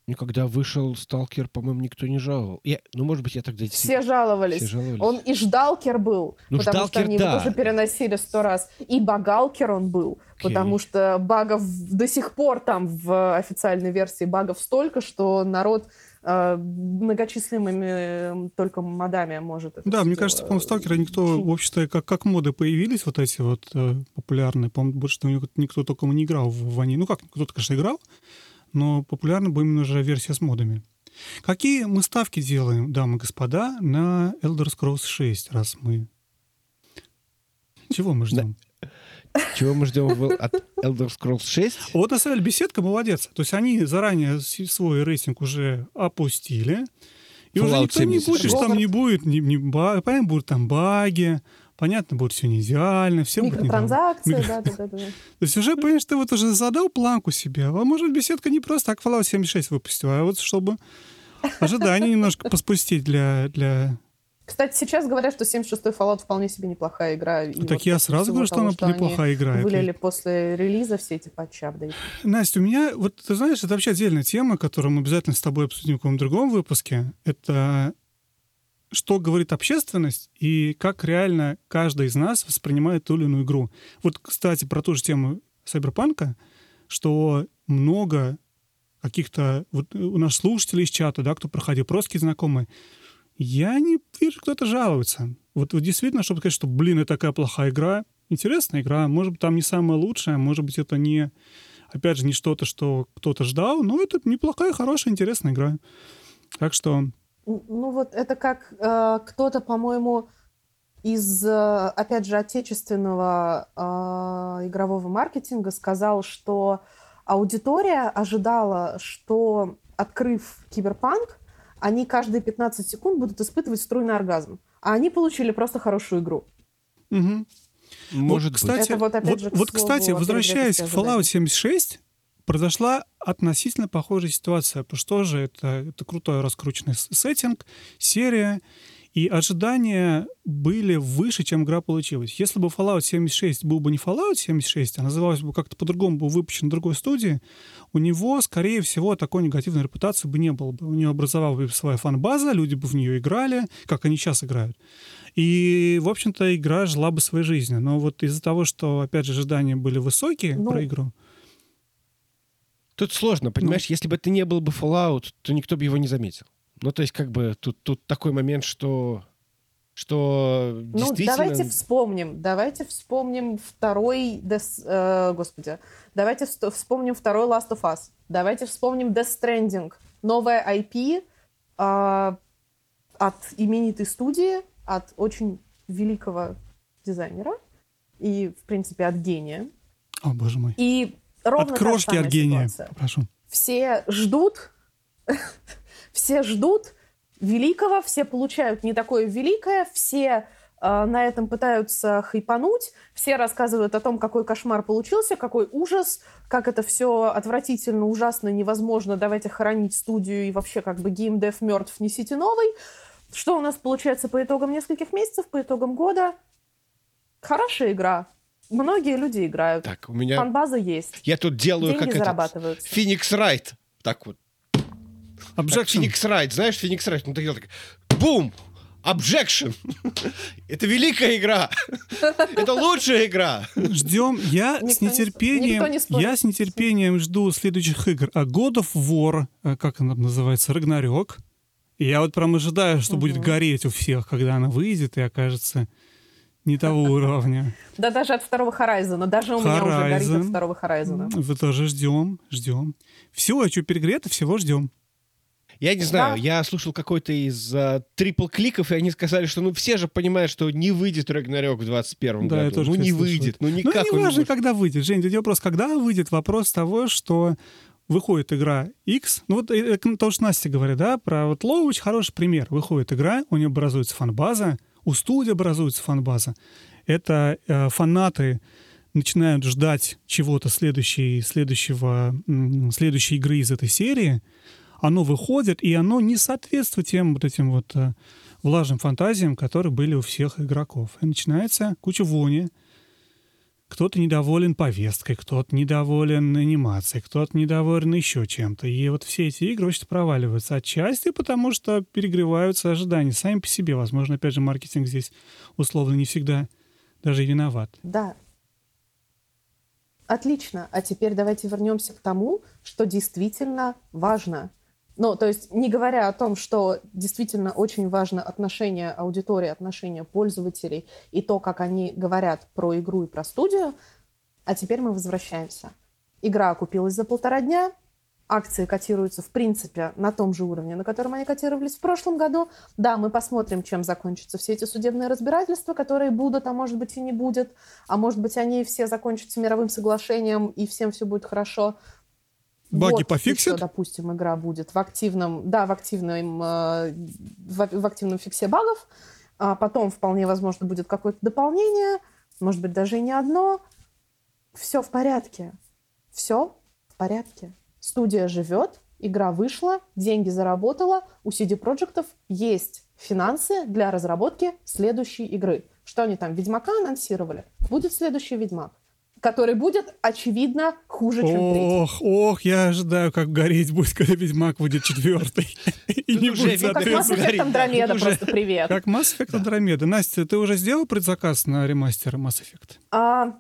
Ну, когда вышел «Сталкер», по-моему, никто не жаловал. Я, ну, может быть, я тогда... Все жаловались. Все жаловались. Он и «Ждалкер» был, ну, потому Ждалкер, что они да. его тоже переносили сто раз. И «Багалкер» он был, okay. потому что багов до сих пор там в официальной версии багов столько, что народ э, многочисленными э, только модами может это Да, мне кажется, по-моему, «Сталкера» никто, в общем-то, как, как моды появились вот эти вот э, популярные, по-моему, больше никто толком не играл в, в они. Ну как, кто-то, конечно, играл, но популярна была именно уже версия с модами. Какие мы ставки делаем, дамы и господа, на Elder Scrolls 6, раз мы... Чего мы ждем? Чего мы ждем от Elder Scrolls 6? Вот, на самом деле, беседка молодец. То есть они заранее свой рейтинг уже опустили. И Fallout уже никто не будет, там не будет, не, не, понятно, будут там баги, понятно, будет все не идеально, все будет Микротранзакции, да, да, да, да. [laughs] То есть уже, понимаешь, ты вот уже задал планку себе, а может беседка не просто так Fallout 76 выпустила, а вот чтобы ожидания немножко поспустить для, для кстати, сейчас говорят, что 76-й Fallout вполне себе неплохая игра. И так вот я сразу говорю, что она что неплохая игра. Вылили после релиза все эти патчи, апдейты. Настя, у меня, вот ты знаешь, это вообще отдельная тема, которую мы обязательно с тобой обсудим в каком-то другом выпуске. Это что говорит общественность и как реально каждый из нас воспринимает ту или иную игру. Вот, кстати, про ту же тему Сайберпанка, что много каких-то вот у нас слушателей из чата, да, кто проходил, просто знакомые, я не вижу, кто-то жалуется. Вот, вот действительно, чтобы сказать, что, блин, это такая плохая игра, интересная игра, может быть, там не самая лучшая, может быть, это не, опять же, не что-то, что кто-то ждал, но это неплохая, хорошая, интересная игра. Так что ну вот это как э, кто-то, по-моему, из, э, опять же, отечественного э, игрового маркетинга сказал, что аудитория ожидала, что, открыв киберпанк, они каждые 15 секунд будут испытывать струйный оргазм. А они получили просто хорошую игру. Угу. Может вот, кстати, вот, вот, же, вот кстати, возвращаясь к Fallout 76, произошла относительно похожая ситуация. Потому что же это, это крутой раскрученный сеттинг, серия, и ожидания были выше, чем игра получилась. Если бы Fallout 76 был бы не Fallout 76, а называлась бы как-то по-другому, был выпущен в другой студии, у него, скорее всего, такой негативной репутации бы не было бы. У него образовалась бы своя фан-база, люди бы в нее играли, как они сейчас играют. И, в общем-то, игра жила бы своей жизнью. Но вот из-за того, что, опять же, ожидания были высокие ну, про игру, Тут сложно, понимаешь, ну. если бы это не был бы Fallout, то никто бы его не заметил. Ну, то есть, как бы, тут, тут такой момент, что что ну, действительно... давайте вспомним, давайте вспомним второй, Death, э, господи, давайте вспомним второй Last of Us, давайте вспомним Death Stranding, новая IP э, от именитой студии, от очень великого дизайнера и, в принципе, от гения. О, боже мой. И Ровно От крошки от гения. Ситуация. Прошу. Все ждут, [laughs] все ждут великого, все получают не такое великое, все э, на этом пытаются хайпануть, все рассказывают о том, какой кошмар получился, какой ужас, как это все отвратительно, ужасно, невозможно, давайте хоронить студию и вообще как бы геймдев мертв, несите новый. Что у нас получается по итогам нескольких месяцев, по итогам года? Хорошая игра. Многие люди играют. Так, у меня... Фанбаза есть. Я тут делаю Деньги как зарабатываются. это... Феникс Райт. Так вот. Objection. Феникс Райт. Знаешь, Феникс Райт? Ну, делал так... Бум! Objection! [laughs] Это великая игра! [laughs] Это лучшая игра! Ждем. Я Никто с не нетерпением, не спорит. я с нетерпением жду следующих игр. А God of War, э, как она называется, Рагнарёк. Я вот прям ожидаю, что будет гореть у всех, когда она выйдет и окажется не того уровня. Да даже от второго Хорайзена. Даже у меня уже горит Horizon. от второго Хорайзена. Вы тоже ждем, ждем. Все, что перегрето, всего ждем. Я не знаю, Да. я слушал какой-то из а, трипл-кликов, и они сказали, что ну все же понимают, что не выйдет Рагнарёк в 21 Да, я году. тоже, ну не слышал. выйдет, ну Ну, никак не он не важно, может. когда выйдет. Жень, тут не вопрос, когда выйдет, вопрос того, что выходит игра X. Ну, вот э, э, то, что Настя говорит, да, про вот очень хороший пример. Выходит игра, у нее образуется фанбаза, у студии образуется фанбаза. Это э, фанаты начинают ждать чего-то следующей, следующего, следующей игры из этой серии. Оно выходит, и оно не соответствует тем вот этим вот э, влажным фантазиям, которые были у всех игроков. И начинается куча вони, кто-то недоволен повесткой, кто-то недоволен анимацией, кто-то недоволен еще чем-то. И вот все эти игры очень проваливаются. Отчасти потому, что перегреваются ожидания сами по себе. Возможно, опять же, маркетинг здесь условно не всегда даже и виноват. Да. Отлично. А теперь давайте вернемся к тому, что действительно важно. Ну, то есть, не говоря о том, что действительно очень важно отношение аудитории, отношение пользователей и то, как они говорят про игру и про студию, а теперь мы возвращаемся. Игра окупилась за полтора дня, акции котируются, в принципе, на том же уровне, на котором они котировались в прошлом году. Да, мы посмотрим, чем закончатся все эти судебные разбирательства, которые будут, а может быть и не будет. А может быть, они все закончатся мировым соглашением, и всем все будет хорошо. Баги Вот пофиксят? еще, допустим, игра будет в активном, да, в активном, э, в, в активном фиксе багов. А потом, вполне возможно, будет какое-то дополнение, может быть, даже и не одно. Все в порядке. Все в порядке. Студия живет, игра вышла, деньги заработала, у CD Проектов есть финансы для разработки следующей игры. Что они там, Ведьмака анонсировали? Будет следующий Ведьмак, который будет, очевидно, хуже, чем третий. Ох, ох, я ожидаю, как гореть будет, когда Ведьмак будет четвертый. [laughs] И не будет Ведьмак Как Mass Effect. Andromeda, просто привет. Как Mass Effect Andromeda. Настя, ты уже сделал предзаказ на ремастер Mass Effect? А,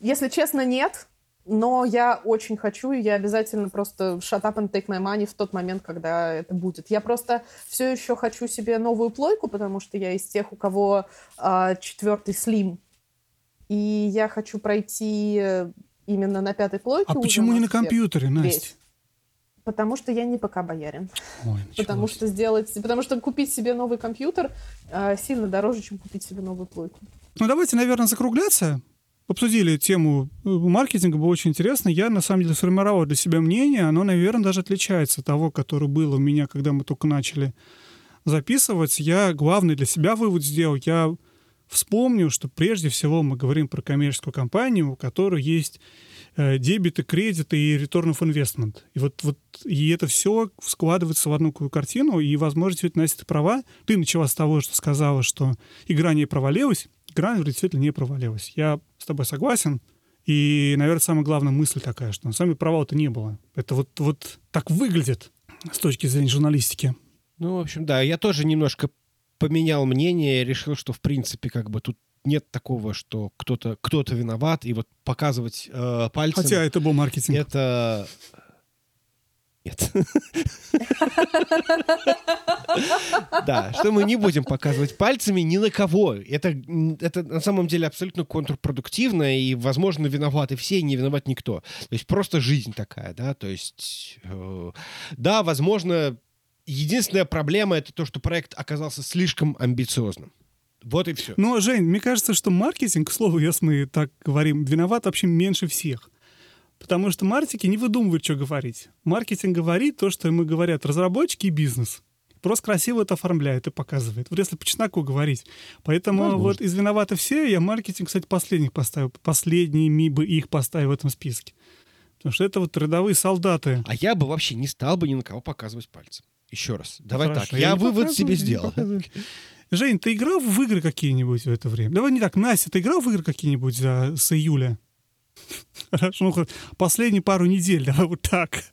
если честно, нет. Но я очень хочу, и я обязательно просто shut up and take my money в тот момент, когда это будет. Я просто все еще хочу себе новую плойку, потому что я из тех, у кого а, четвертый слим. И я хочу пройти э, именно на пятой плойке. А почему не на компьютере, Настя? весь. Потому что я не ПК-боярин. Ой, Потому что сделать, потому что купить себе новый компьютер а, сильно дороже, чем купить себе новую плойку. Ну, давайте, наверное, закругляться. Обсудили тему э, маркетинга, было очень интересно. Я, на самом деле, сформировал для себя мнение. Оно, наверное, даже отличается от того, которое было у меня, когда мы только начали записывать. Я главный для себя вывод сделал. Я вспомнил, что прежде всего мы говорим про коммерческую компанию, у которой есть э, дебиты, кредиты и return of investment. И вот, вот и это все складывается в одну такую картину, и, возможно, действительно, Настя, ты права. Ты начала с того, что сказала, что игра не провалилась. Игра действительно не провалилась. Я с тобой согласен. И, наверное, самая главная мысль такая, что на самом деле провала-то не было. Это вот, вот так выглядит с точки зрения журналистики. Ну, в общем, да, я тоже немножко поменял мнение, решил, что, в принципе, как бы тут нет такого, что кто-то кто виноват, и вот показывать э, пальцем... Хотя это был маркетинг. Это... Нет. [laughs] Да, что мы не будем показывать пальцами ни на кого. Это, это на самом деле абсолютно контрпродуктивно, и, возможно, виноваты все, и не виноват никто. То есть просто жизнь такая, да, то есть... э, Да, возможно, единственная проблема — это то, что проект оказался слишком амбициозным. Вот и все. Но, Жень, мне кажется, что маркетинг, к слову, если мы так говорим, виноват вообще меньше всех. Потому что маркетинги не выдумывают, что говорить. Маркетинг говорит то, что ему говорят разработчики и бизнес. Просто красиво это оформляет и показывает. Вот если по чесноку говорить. Поэтому Возможно. вот из виноваты все, я маркетинг, кстати, последних поставил. Последними бы их поставил в этом списке. Потому что это вот рядовые солдаты. А я бы вообще не стал бы ни на кого показывать пальцем. Еще раз. Давай Хорошо, так, я, не вывод себе сделал. Жень, ты играл в игры какие-нибудь в это время? Давай не так, Настя, ты играл в игры какие-нибудь за, с июля? [laughs] Хорошо, ну, хоть последние пару недель, [laughs] давай вот так.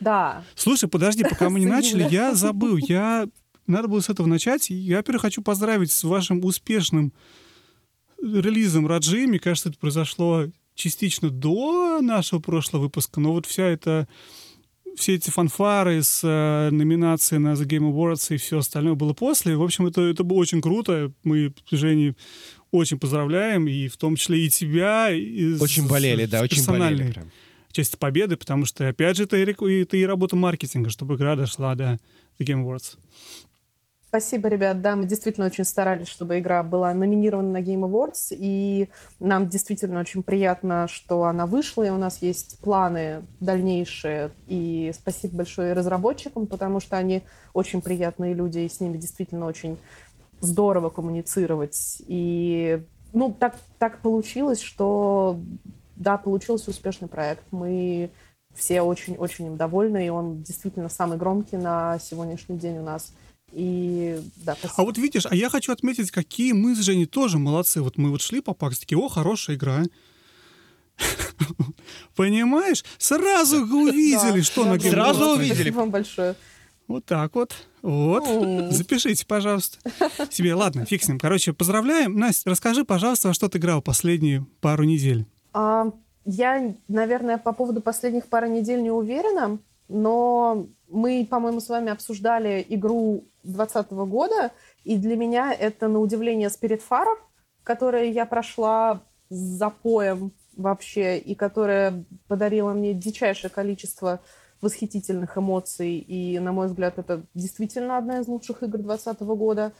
Да. Слушай, подожди, пока мы [laughs] не начали, я забыл, я... Надо было с этого начать. Я, во-первых, хочу поздравить с вашим успешным релизом Раджи. Мне кажется, это произошло частично до нашего прошлого выпуска, но вот вся эта все эти фанфары с э, номинацией на The Game Awards и все остальное было после. В общем, это, это было очень круто. Мы, Жене, очень поздравляем, и в том числе и тебя. И с- Очень болели, с да, очень персональной болели прям. части победы, потому что, опять же, это и, это и работа маркетинга, чтобы игра дошла до The Game Awards. Спасибо, ребят. Да, мы действительно очень старались, чтобы игра была номинирована на Game Awards, и нам действительно очень приятно, что она вышла, и у нас есть планы дальнейшие. И спасибо большое разработчикам, потому что они очень приятные люди, и с ними действительно очень здорово коммуницировать. И ну, так, так получилось, что да, получился успешный проект. Мы все очень-очень им довольны, и он действительно самый громкий на сегодняшний день у нас. И да, спасибо. А вот видишь, а я хочу отметить, какие мы с Женей тоже молодцы. Вот мы вот шли по пакс, такие, о, хорошая игра. [laughs] Понимаешь? Сразу увидели, что на Сразу увидели. Спасибо вам большое. Вот так вот. Вот. Запишите, пожалуйста. [laughs] Себе, ладно, фиг с ним. Короче, поздравляем. Настя, расскажи, пожалуйста, во что ты играл последние пару недель. А, я, наверное, по поводу последних пары недель не уверена, но мы, по-моему, с вами обсуждали игру 2020 года, и для меня это, на удивление, Farer, которую я прошла с запоем вообще, и которая подарила мне дичайшее количество восхитительных эмоций, и, на мой взгляд, это действительно одна из лучших игр 2020 года.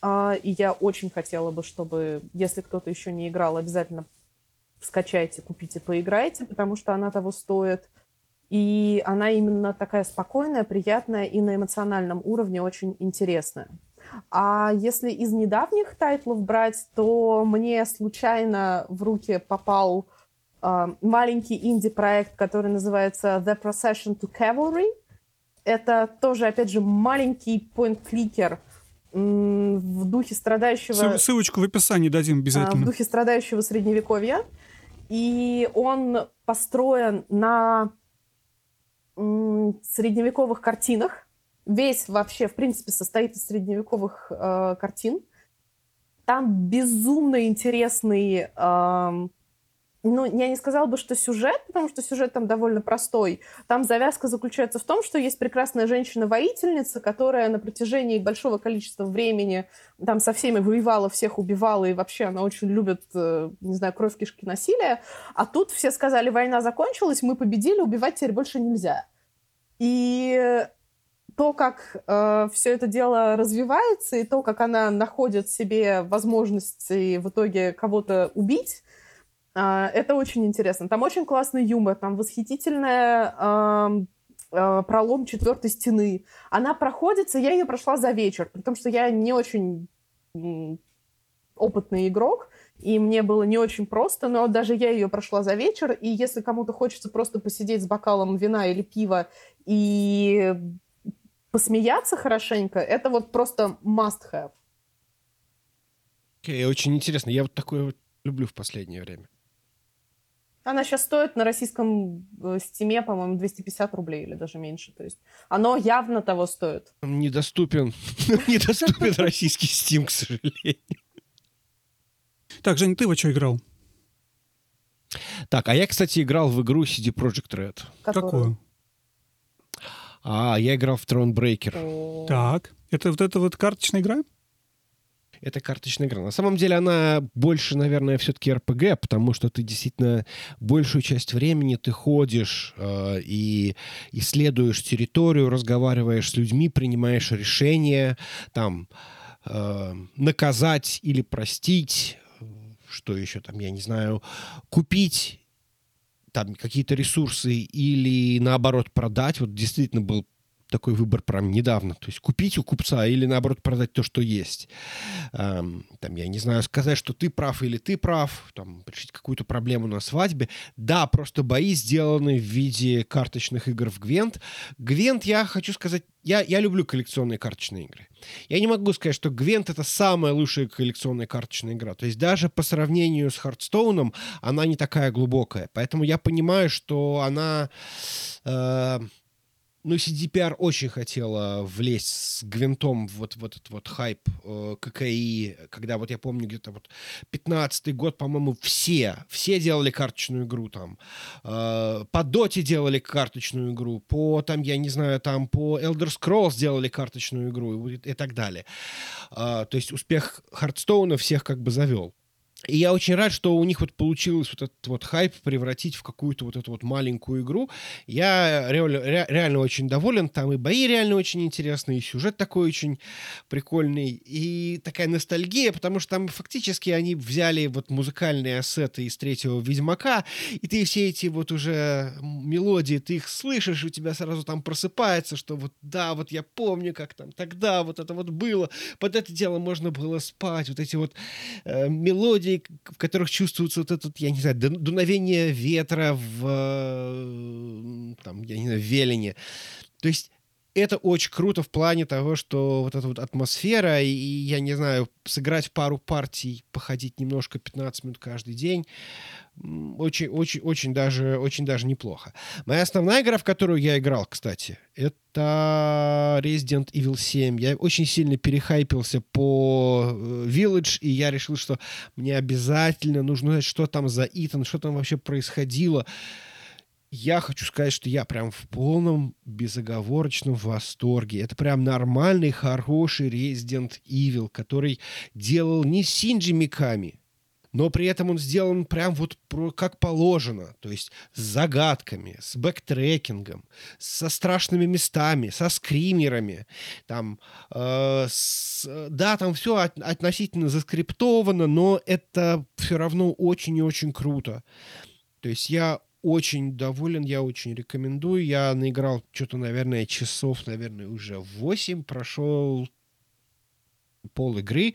А, И я очень хотела бы, чтобы, если кто-то еще не играл, обязательно скачайте, купите, поиграйте, потому что она того стоит. И она именно такая спокойная, приятная и на эмоциональном уровне очень интересная. А если из недавних тайтлов брать, то мне случайно в руки попал а, маленький инди-проект, который называется The Procession to Cavalry. Это тоже, опять же, маленький point-кликер в духе страдающего... Ссыл- Ссылочку в описании дадим а, в обязательно. духе страдающего средневековья. И он построен на средневековых картинах. Весь вообще, в принципе, состоит из средневековых э, картин. Там безумно интересный... эм, ну, я не сказала бы, что сюжет, потому что сюжет там довольно простой. Там завязка заключается в том, что есть прекрасная женщина-воительница, которая на протяжении большого количества времени там со всеми воевала, всех убивала, и вообще она очень любит, э, не знаю, кровь, кишки, насилие. А тут все сказали, война закончилась, мы победили, убивать теперь больше нельзя. И то, как все это дело развивается, и то, как она находит себе возможности в итоге кого-то убить, это очень интересно. Там очень классный юмор, там восхитительная а, пролом четвертой стены. Она проходится, я ее прошла за вечер, потому что я не очень опытный игрок, и мне было не очень просто, но даже я ее прошла за вечер, и если кому-то хочется просто посидеть с бокалом вина или пива и посмеяться хорошенько, это вот просто must have. Окей, очень интересно. Я вот такое вот люблю в последнее время. Она сейчас стоит на российском э, стиме, по-моему, 250 рублей или даже меньше. То есть оно явно того стоит. Недоступен, [laughs] недоступен российский Steam, к сожалению. Так, Женя, ты во что играл? Так, а я, кстати, играл в игру CD Projekt Red. Какую? А, я играл в Thronebreaker. О, Так. Это вот эта вот карточная игра? Это карточная игра. На самом деле она больше, наверное, все-таки РПГ, потому что ты действительно большую часть времени ты ходишь э, и исследуешь территорию, разговариваешь с людьми, принимаешь решения, там, э, наказать или простить, что еще там, я не знаю, купить там какие-то ресурсы или наоборот продать. Вот действительно был такой выбор прям недавно. То есть купить у купца или, наоборот, продать то, что есть. Эм, там, я не знаю, сказать, что ты прав или ты прав, там, решить какую-то проблему на свадьбе. Да, просто бои сделаны в виде карточных игр в Гвент. Гвент, я хочу сказать, я, я люблю коллекционные карточные игры. Я не могу сказать, что Гвент — это самая лучшая коллекционная карточная игра. То есть даже по сравнению с Хардстоуном она не такая глубокая. Поэтому я понимаю, что она... Э, ну, CDPR очень хотела влезть с гвинтом в вот, вот этот вот хайп э, ККИ, когда вот я помню где-то вот 15-й год, по-моему, все, все делали карточную игру там. Э, по Доте делали карточную игру, по там, я не знаю, там по Elder Scrolls делали карточную игру и, и так далее. Э, то есть успех Хардстоуна всех как бы завел. И я очень рад, что у них вот получилось вот этот вот хайп превратить в какую-то вот эту вот маленькую игру. Я реально, ре, реально очень доволен. Там и бои реально очень интересные, и сюжет такой очень прикольный, и такая ностальгия, потому что там фактически они взяли вот музыкальные ассеты из третьего Ведьмака, и ты все эти вот уже мелодии, ты их слышишь, у тебя сразу там просыпается, что вот да, вот я помню, как там тогда вот это вот было, под это дело можно было спать, вот эти вот э, мелодии, в которых чувствуется вот этот, я не знаю, дуновение ветра в, э, там, я не знаю, в Велине. То есть это очень круто в плане того, что вот эта вот атмосфера, и, я не знаю, сыграть пару партий, походить немножко 15 минут каждый день, очень, очень, очень даже, очень даже неплохо. Моя основная игра, в которую я играл, кстати, это Resident Evil 7. Я очень сильно перехайпился по э, Village, и я решил, что мне обязательно нужно знать, что там за Итан, что там вообще происходило я хочу сказать, что я прям в полном безоговорочном восторге. Это прям нормальный, хороший Resident Evil, который делал не Синджи Миками, но при этом он сделан прям вот как положено, то есть с загадками, с backtracking ом, со страшными местами, со скримерами, там, э, с, да, там все от, относительно заскриптовано, но это все равно очень и очень круто. То есть я очень доволен, я очень рекомендую. Я наиграл что-то, наверное, часов, наверное, уже 8, прошел пол игры.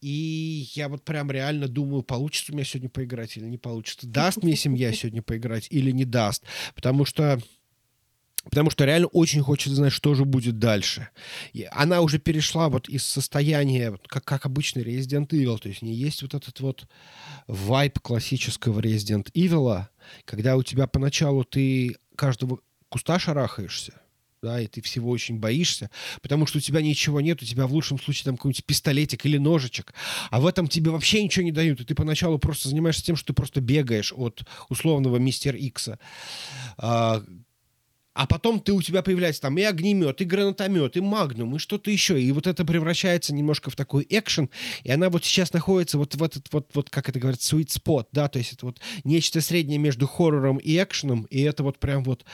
И я вот прям реально думаю, получится у меня сегодня поиграть или не получится. Даст мне семья сегодня поиграть или не даст. Потому что Потому что реально очень хочется знать, что же будет дальше. И она уже перешла вот из состояния, как, как обычный Resident Evil, то есть не есть вот этот вот вайп классического Resident Evil, когда у тебя поначалу ты каждого куста шарахаешься, да, и ты всего очень боишься, потому что у тебя ничего нет, у тебя в лучшем случае там какой-нибудь пистолетик или ножичек, а в этом тебе вообще ничего не дают, и ты поначалу просто занимаешься тем, что ты просто бегаешь от условного мистер Икса, а, потом ты, у тебя появляется там и огнемет, и гранатомет, и магнум, и что-то еще. И вот это превращается немножко в такой экшен, и она вот сейчас находится вот в этот вот, вот как это говорят, sweet spot, да, то есть это вот нечто среднее между хоррором и экшеном, и это вот прям вот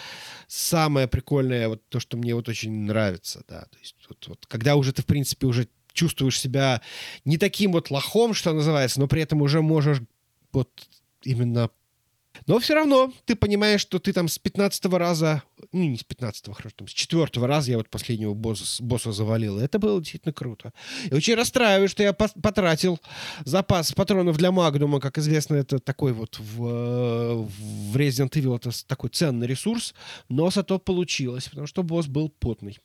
самое прикольное, вот то, что мне вот очень нравится, да, то есть вот, вот когда уже ты, в принципе, уже чувствуешь себя не таким вот лохом, что называется, но при этом уже можешь вот именно но все равно ты понимаешь, что ты там с 15 раза, ну не с 15 хорошо, там с 4 раза я вот последнего босса, босса завалил. Это было действительно круто. И очень расстраиваюсь, что я потратил запас патронов для Магнума. Как известно, это такой вот в, в Resident Evil это такой ценный ресурс. Но зато получилось, потому что босс был потный.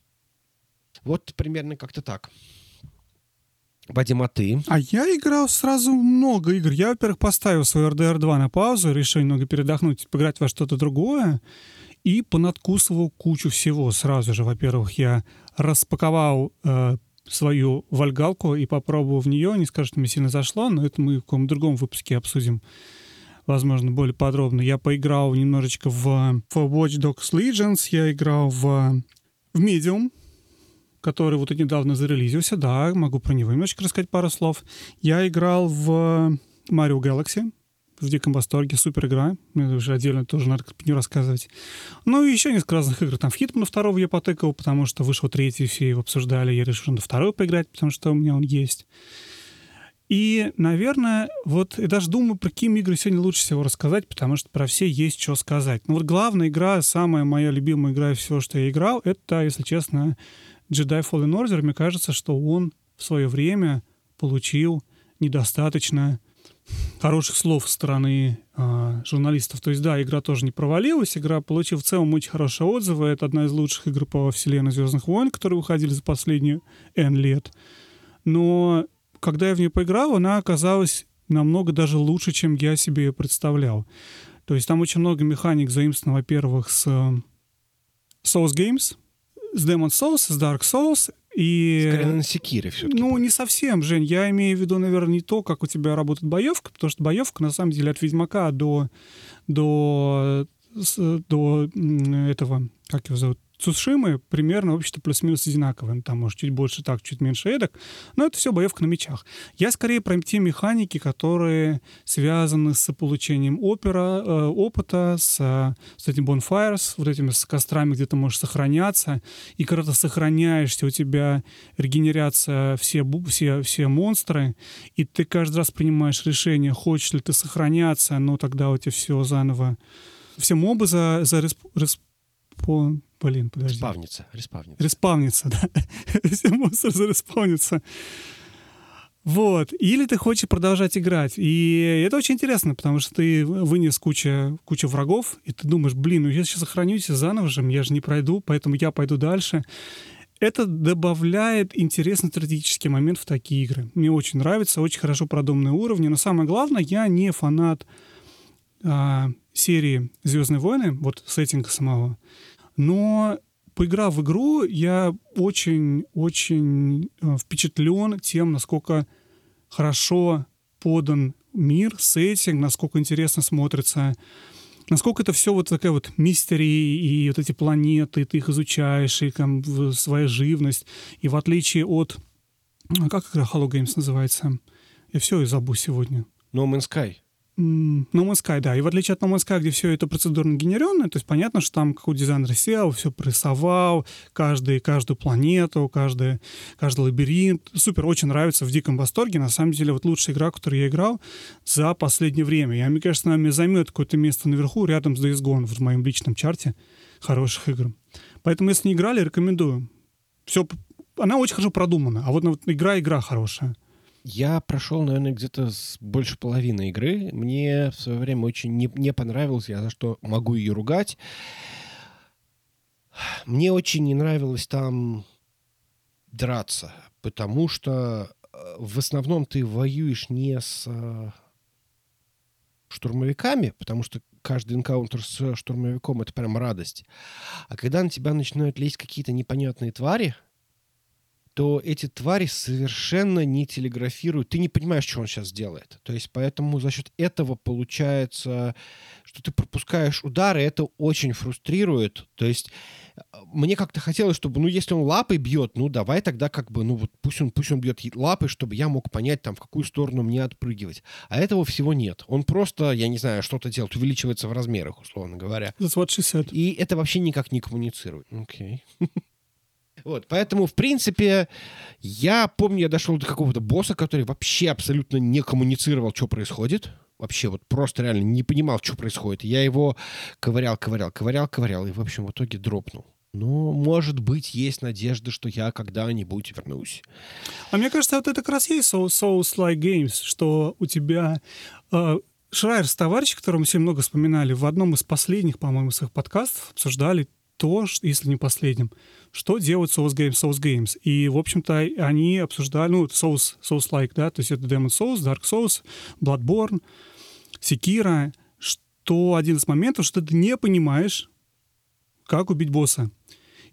Вот примерно как-то так. Вадим, а ты? А я играл сразу много игр. Я, во-первых, поставил свой RDR 2 на паузу, решил немного передохнуть, поиграть во что-то другое, и понадкусывал кучу всего сразу же. Во-первых, я распаковал э, свою вальгалку и попробовал в нее. Не скажу, что мне сильно зашло, но это мы в каком-то другом выпуске обсудим возможно, более подробно. Я поиграл немножечко в, в Watch Dogs Legends, я играл в, в Medium, который вот недавно зарелизился, да, могу про него немножечко рассказать пару слов. Я играл в Mario Galaxy, в диком восторге, супер игра. Мне уже отдельно тоже надо не рассказывать. Ну и еще несколько разных игр. Там в Хитмана второго я потыкал, потому что вышел третий, все его обсуждали. Я решил на второй поиграть, потому что у меня он есть. И, наверное, вот я даже думаю, про какие игры сегодня лучше всего рассказать, потому что про все есть что сказать. Ну вот главная игра, самая моя любимая игра и все, что я играл, это, если честно, Jedi Fallen Order. Мне кажется, что он в свое время получил недостаточно хороших слов со стороны э, журналистов. То есть, да, игра тоже не провалилась, игра получила в целом очень хорошие отзывы. Это одна из лучших игр по вселенной Звездных войн, которые выходили за последние N лет. Но когда я в нее поиграл, она оказалась намного даже лучше, чем я себе ее представлял. То есть там очень много механик заимствовано, во-первых, с Souls Games, с Demon Souls, с Dark Souls, и... Скорее на Секире все-таки. Ну, не совсем, Жень. Я имею в виду, наверное, не то, как у тебя работает боевка, потому что боевка, на самом деле, от Ведьмака до, до, до этого, как его зовут, Цусшимы примерно, в общем-то, плюс-минус одинаковые. Ну, там, может, чуть больше так, чуть меньше эдак. Но это все боевка на мечах. Я скорее про те механики, которые связаны с получением опера, э, опыта, с, с этим bonfires, вот этими с кострами, где ты можешь сохраняться. И когда ты сохраняешься, у тебя регенерация все, все, все монстры, и ты каждый раз принимаешь решение, хочешь ли ты сохраняться, но тогда у тебя все заново все мобы за, за респ, респ, по... Блин, подожди. Респавнится. Респавнится. Респавнится, да. [laughs] Все монстры зареспавнится. Вот. Или ты хочешь продолжать играть. И это очень интересно, потому что ты вынес кучу, кучу врагов, и ты думаешь, блин, ну я сейчас сохранюсь заново же, я же не пройду, поэтому я пойду дальше. Это добавляет интересный стратегический момент в такие игры. Мне очень нравится, очень хорошо продуманные уровни. Но самое главное, я не фанат а, серии Звездные войны, вот сеттинга самого. Но поиграв в игру, я очень-очень э, впечатлен тем, насколько хорошо подан мир, сеттинг, насколько интересно смотрится, насколько это все вот такая вот мистери и вот эти планеты, ты их изучаешь, и там своя живность. И в отличие от... А как игра Hollow Games называется? Я все и забыл сегодня. No Man's Sky. No Man's Sky, да. И в отличие от No Man's Sky, где все это процедурно генеренное, то есть понятно, что там какой дизайнер сел, все прессовал, каждый, каждую планету, каждый, каждый лабиринт. Супер, очень нравится, в диком восторге. На самом деле, вот лучшая игра, которую я играл за последнее время. Я, мне кажется, она мне займет какое-то место наверху, рядом с Days Gone, в моем личном чарте хороших игр. Поэтому, если не играли, рекомендую. Все, она очень хорошо продумана, а вот, игра-игра хорошая. Я прошел, наверное, где-то больше половины игры. Мне в свое время очень не, не понравилось, я за что могу ее ругать. Мне очень не нравилось там драться, потому что э, в основном ты воюешь не с э, штурмовиками, потому что каждый энкаунтер с штурмовиком — это прям радость. А когда на тебя начинают лезть какие-то непонятные твари — то эти твари совершенно не телеграфируют. Ты не понимаешь, что он сейчас делает. То есть поэтому за счет этого получается, что ты пропускаешь удары, это очень фрустрирует. То есть э, мне как-то хотелось, чтобы, ну, если он лапой бьет, ну, давай тогда как бы, ну, вот пусть он, пусть он бьет лапой, чтобы я мог понять, там, в какую сторону мне отпрыгивать. А этого всего нет. Он просто, я не знаю, что-то делает, увеличивается в размерах, условно говоря. That's what she said. И это вообще никак не коммуницирует. Окей. Okay. [laughs] Вот, поэтому, в принципе, я помню, я дошел до какого-то босса, который вообще абсолютно не коммуницировал, что происходит. Вообще вот просто реально не понимал, что происходит. Я его ковырял, ковырял, ковырял, ковырял, и, в общем, в итоге дропнул. Но, может быть, есть надежда, что я когда-нибудь вернусь. А мне кажется, вот это как раз есть Souls-like Games, что у тебя... Э, Шрайерс, товарищ, которого мы сегодня много вспоминали, в одном из последних, по-моему, своих подкастов обсуждали то, если не последним, что делают Souls Games, Souls Games. И, в общем-то, они обсуждали, ну, Souls, Souls-like, да, то есть это Demon Souls, Dark Souls, Bloodborne, Sekiro, что один из моментов, что ты не понимаешь, как убить босса.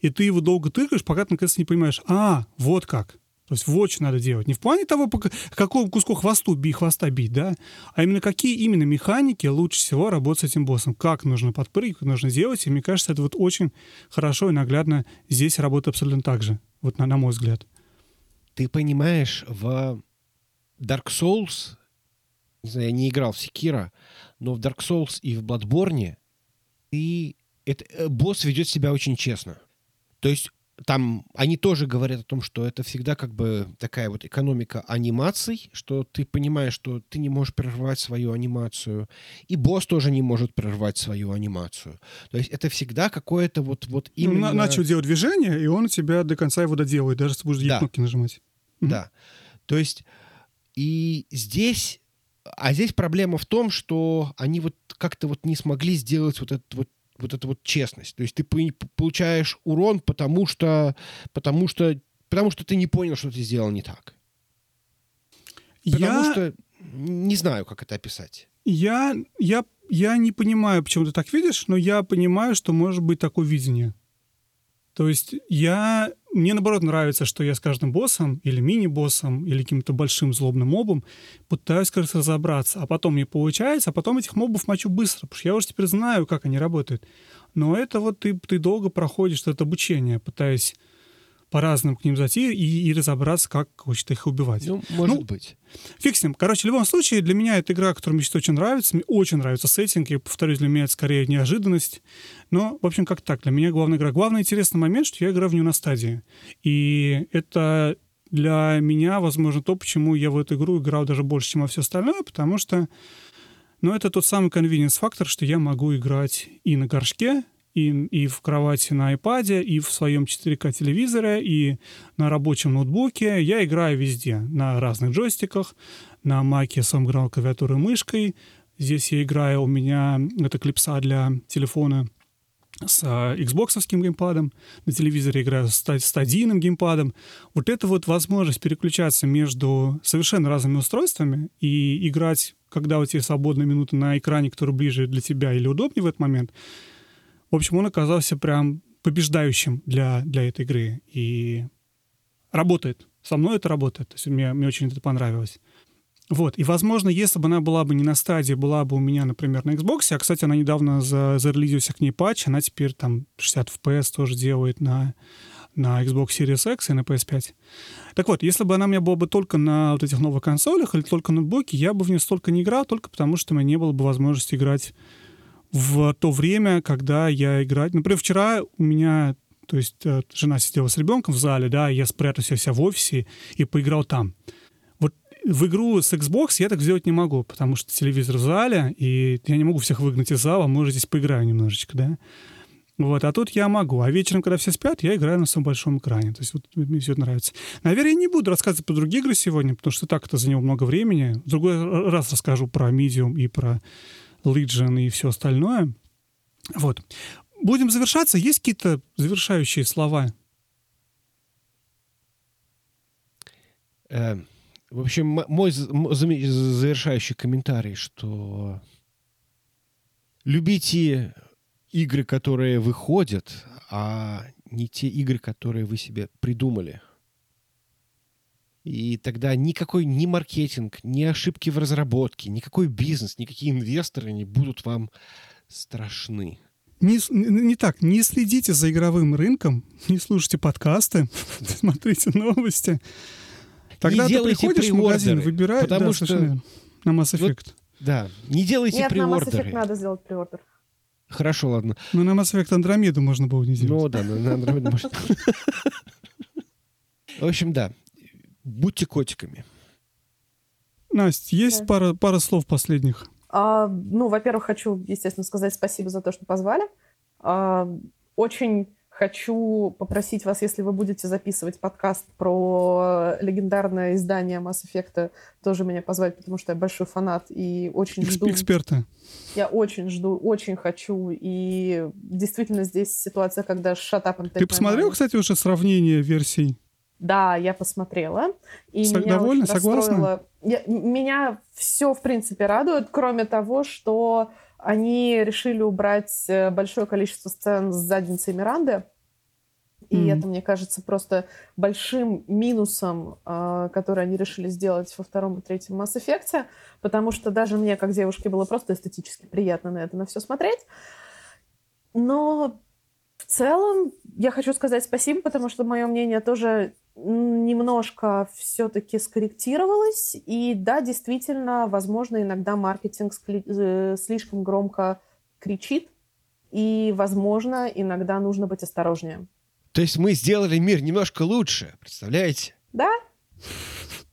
И ты его долго тыкаешь, пока ты наконец не понимаешь, а, вот как. То есть вот что надо делать. Не в плане того, по какому куску хвосту би, хвоста бить, да, а именно какие именно механики лучше всего работать с этим боссом. Как нужно подпрыгивать, как нужно делать. И мне кажется, это вот очень хорошо и наглядно здесь работает абсолютно так же. Вот на, на мой взгляд. Ты понимаешь, в Dark Souls, не знаю, я не играл в Секира, но в Dark Souls и в Bloodborne ты, это, э, босс ведет себя очень честно. То есть там они тоже говорят о том, что это всегда как бы такая вот экономика анимаций, что ты понимаешь, что ты не можешь прервать свою анимацию, и босс тоже не может прервать свою анимацию. То есть это всегда какое-то вот, вот Ну, именно... на- начал делать движение, и он у тебя до конца его доделает, даже если будешь Да. кнопки нажимать. Да. То есть и здесь... А здесь проблема в том, что они вот как-то вот не смогли сделать вот этот вот вот эту вот честность. То есть ты по- получаешь урон, потому что, потому что, потому что ты не понял, что ты сделал не так. Потому Я, что не знаю, как это описать. я, я, я не понимаю, почему ты так видишь, но я понимаю, что может быть такое видение. То есть я... Мне, наоборот, нравится, что я с каждым боссом или мини-боссом или каким-то большим злобным мобом пытаюсь, кажется, разобраться. А потом мне получается, а потом этих мобов мочу быстро, потому что я уже теперь знаю, как они работают. Но это вот ты, ты долго проходишь это обучение, пытаясь по-разному к ним зайти и, и разобраться, как хочет их убивать. Ну, может Ну, быть. Фиг с ним. Короче, в любом случае, для меня эта игра, которая мне сейчас очень нравится. Мне очень нравится сеттинг. Я повторюсь, для меня это скорее неожиданность. Но, в общем, как так. Для меня главная игра. Главный интересный момент, что я играю в нее на стадии. И это для меня, возможно, то, почему я в эту игру играл даже больше, чем во все остальное, потому что, ну, это тот самый convenience фактор, что я могу играть и на горшке, и, и в кровати на iPad, и в своем 4К телевизоре, и на рабочем ноутбуке. Я играю везде, на разных джойстиках. На маке сам играл клавиатурой мышкой. Здесь я играю, у меня это клипса для телефона с а, Xbox геймпадом, на телевизоре играю с ста- стадийным геймпадом. Вот это вот возможность переключаться между совершенно разными устройствами и играть, когда у тебя свободная минута на экране, который ближе для тебя или удобнее в этот момент. В общем, он оказался прям побеждающим для, для этой игры. И работает. Со мной это работает. То есть мне, мне очень это понравилось. Вот. И, возможно, если бы она была бы не на стадии, была бы у меня, например, на Xbox, а, кстати, она недавно за, зарелизился к ней патч, она теперь там 60 FPS тоже делает на, на Xbox Series X и на PS5. Так вот, если бы она у меня была бы только на вот этих новых консолях или только на ноутбуке, я бы в нее столько не играл, только потому что у меня не было бы возможности играть в то время, когда я играю. Например, вчера у меня, то есть э, жена сидела с ребенком в зале, да, я спрятался вся в офисе и поиграл там. Вот в игру с Xbox я так сделать не могу, потому что телевизор в зале, и я не могу всех выгнать из зала, может, здесь поиграю немножечко, да. Вот, а тут я могу. А вечером, когда все спят, я играю на самом большом экране. То есть вот мне все это нравится. Наверное, я не буду рассказывать про другие игры сегодня, потому что так это занял много времени. В другой раз расскажу про Medium и про Legion и все остальное. Вот. Будем завершаться. Есть какие-то завершающие слова? Э, в общем, мой завершающий комментарий, что любите игры, которые выходят, а не те игры, которые вы себе придумали. И тогда никакой ни маркетинг, ни ошибки в разработке, никакой бизнес, никакие инвесторы не будут вам страшны. Не, не- не так, не следите за игровым рынком, [laughs] не слушайте подкасты, [laughs] смотрите новости. Тогда ты делайте приходишь в магазин, выбираешь, потому да, что совершенно на Mass вот Effect. Да, не делайте Нет, на Mass Effect надо сделать приордер. Хорошо, ладно. Ну, на Mass Effect Андромеду можно было не делать. Ну да, на, Android может. [laughs] В общем, да. Будьте котиками. Настя, есть Да. пара, пара слов последних? А, ну, во-первых, хочу, естественно, сказать спасибо за то, что позвали. А, очень хочу попросить вас, если вы будете записывать подкаст про легендарное издание Mass Effect, тоже меня позвать, потому что я большой фанат и очень Экс- жду. Эксперты. Я очень жду, очень хочу. И действительно здесь ситуация, когда shut up and take Ты посмотрел, кстати, уже сравнение версий? Да, я посмотрела. И Со- меня довольна? Согласна? Я- меня все, в принципе, радует, кроме того, что они решили убрать э, большое количество сцен с задницей Миранды. И Мгм. это, мне кажется, просто большим минусом, э, который они решили сделать во втором и третьем Mass Effect, потому что даже мне, как девушке, было просто эстетически приятно на это на все смотреть. Но в целом я хочу сказать спасибо, потому что мое мнение тоже немножко все-таки скорректировалось. И да, действительно, возможно, иногда маркетинг э, слишком громко кричит. И, возможно, иногда нужно быть осторожнее. То есть мы сделали мир немножко лучше, представляете? Да,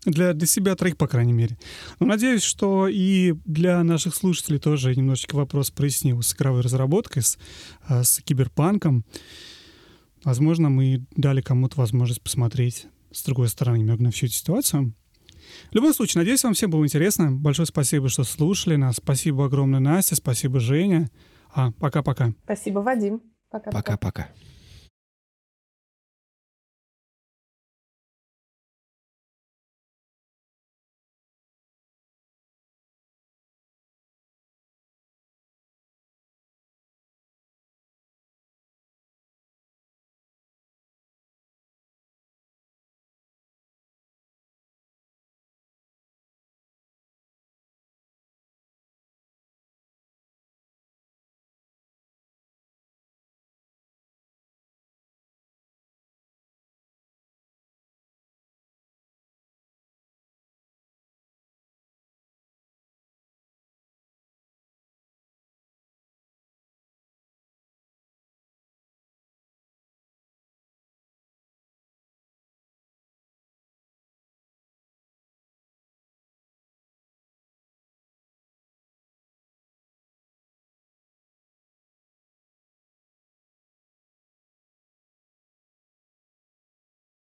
Для, для себя троих, по крайней мере. Но надеюсь, что и для наших слушателей тоже немножечко вопрос прояснил с игровой разработкой, с, а, с киберпанком. Возможно, мы дали кому-то возможность посмотреть с другой стороны немного на всю эту ситуацию. В любом случае, надеюсь, вам всем было интересно. Большое спасибо, что слушали нас. Спасибо огромное, Настя. Спасибо, Женя. А, пока-пока. спасибо, Вадим. Пока-пока. Пока-пока.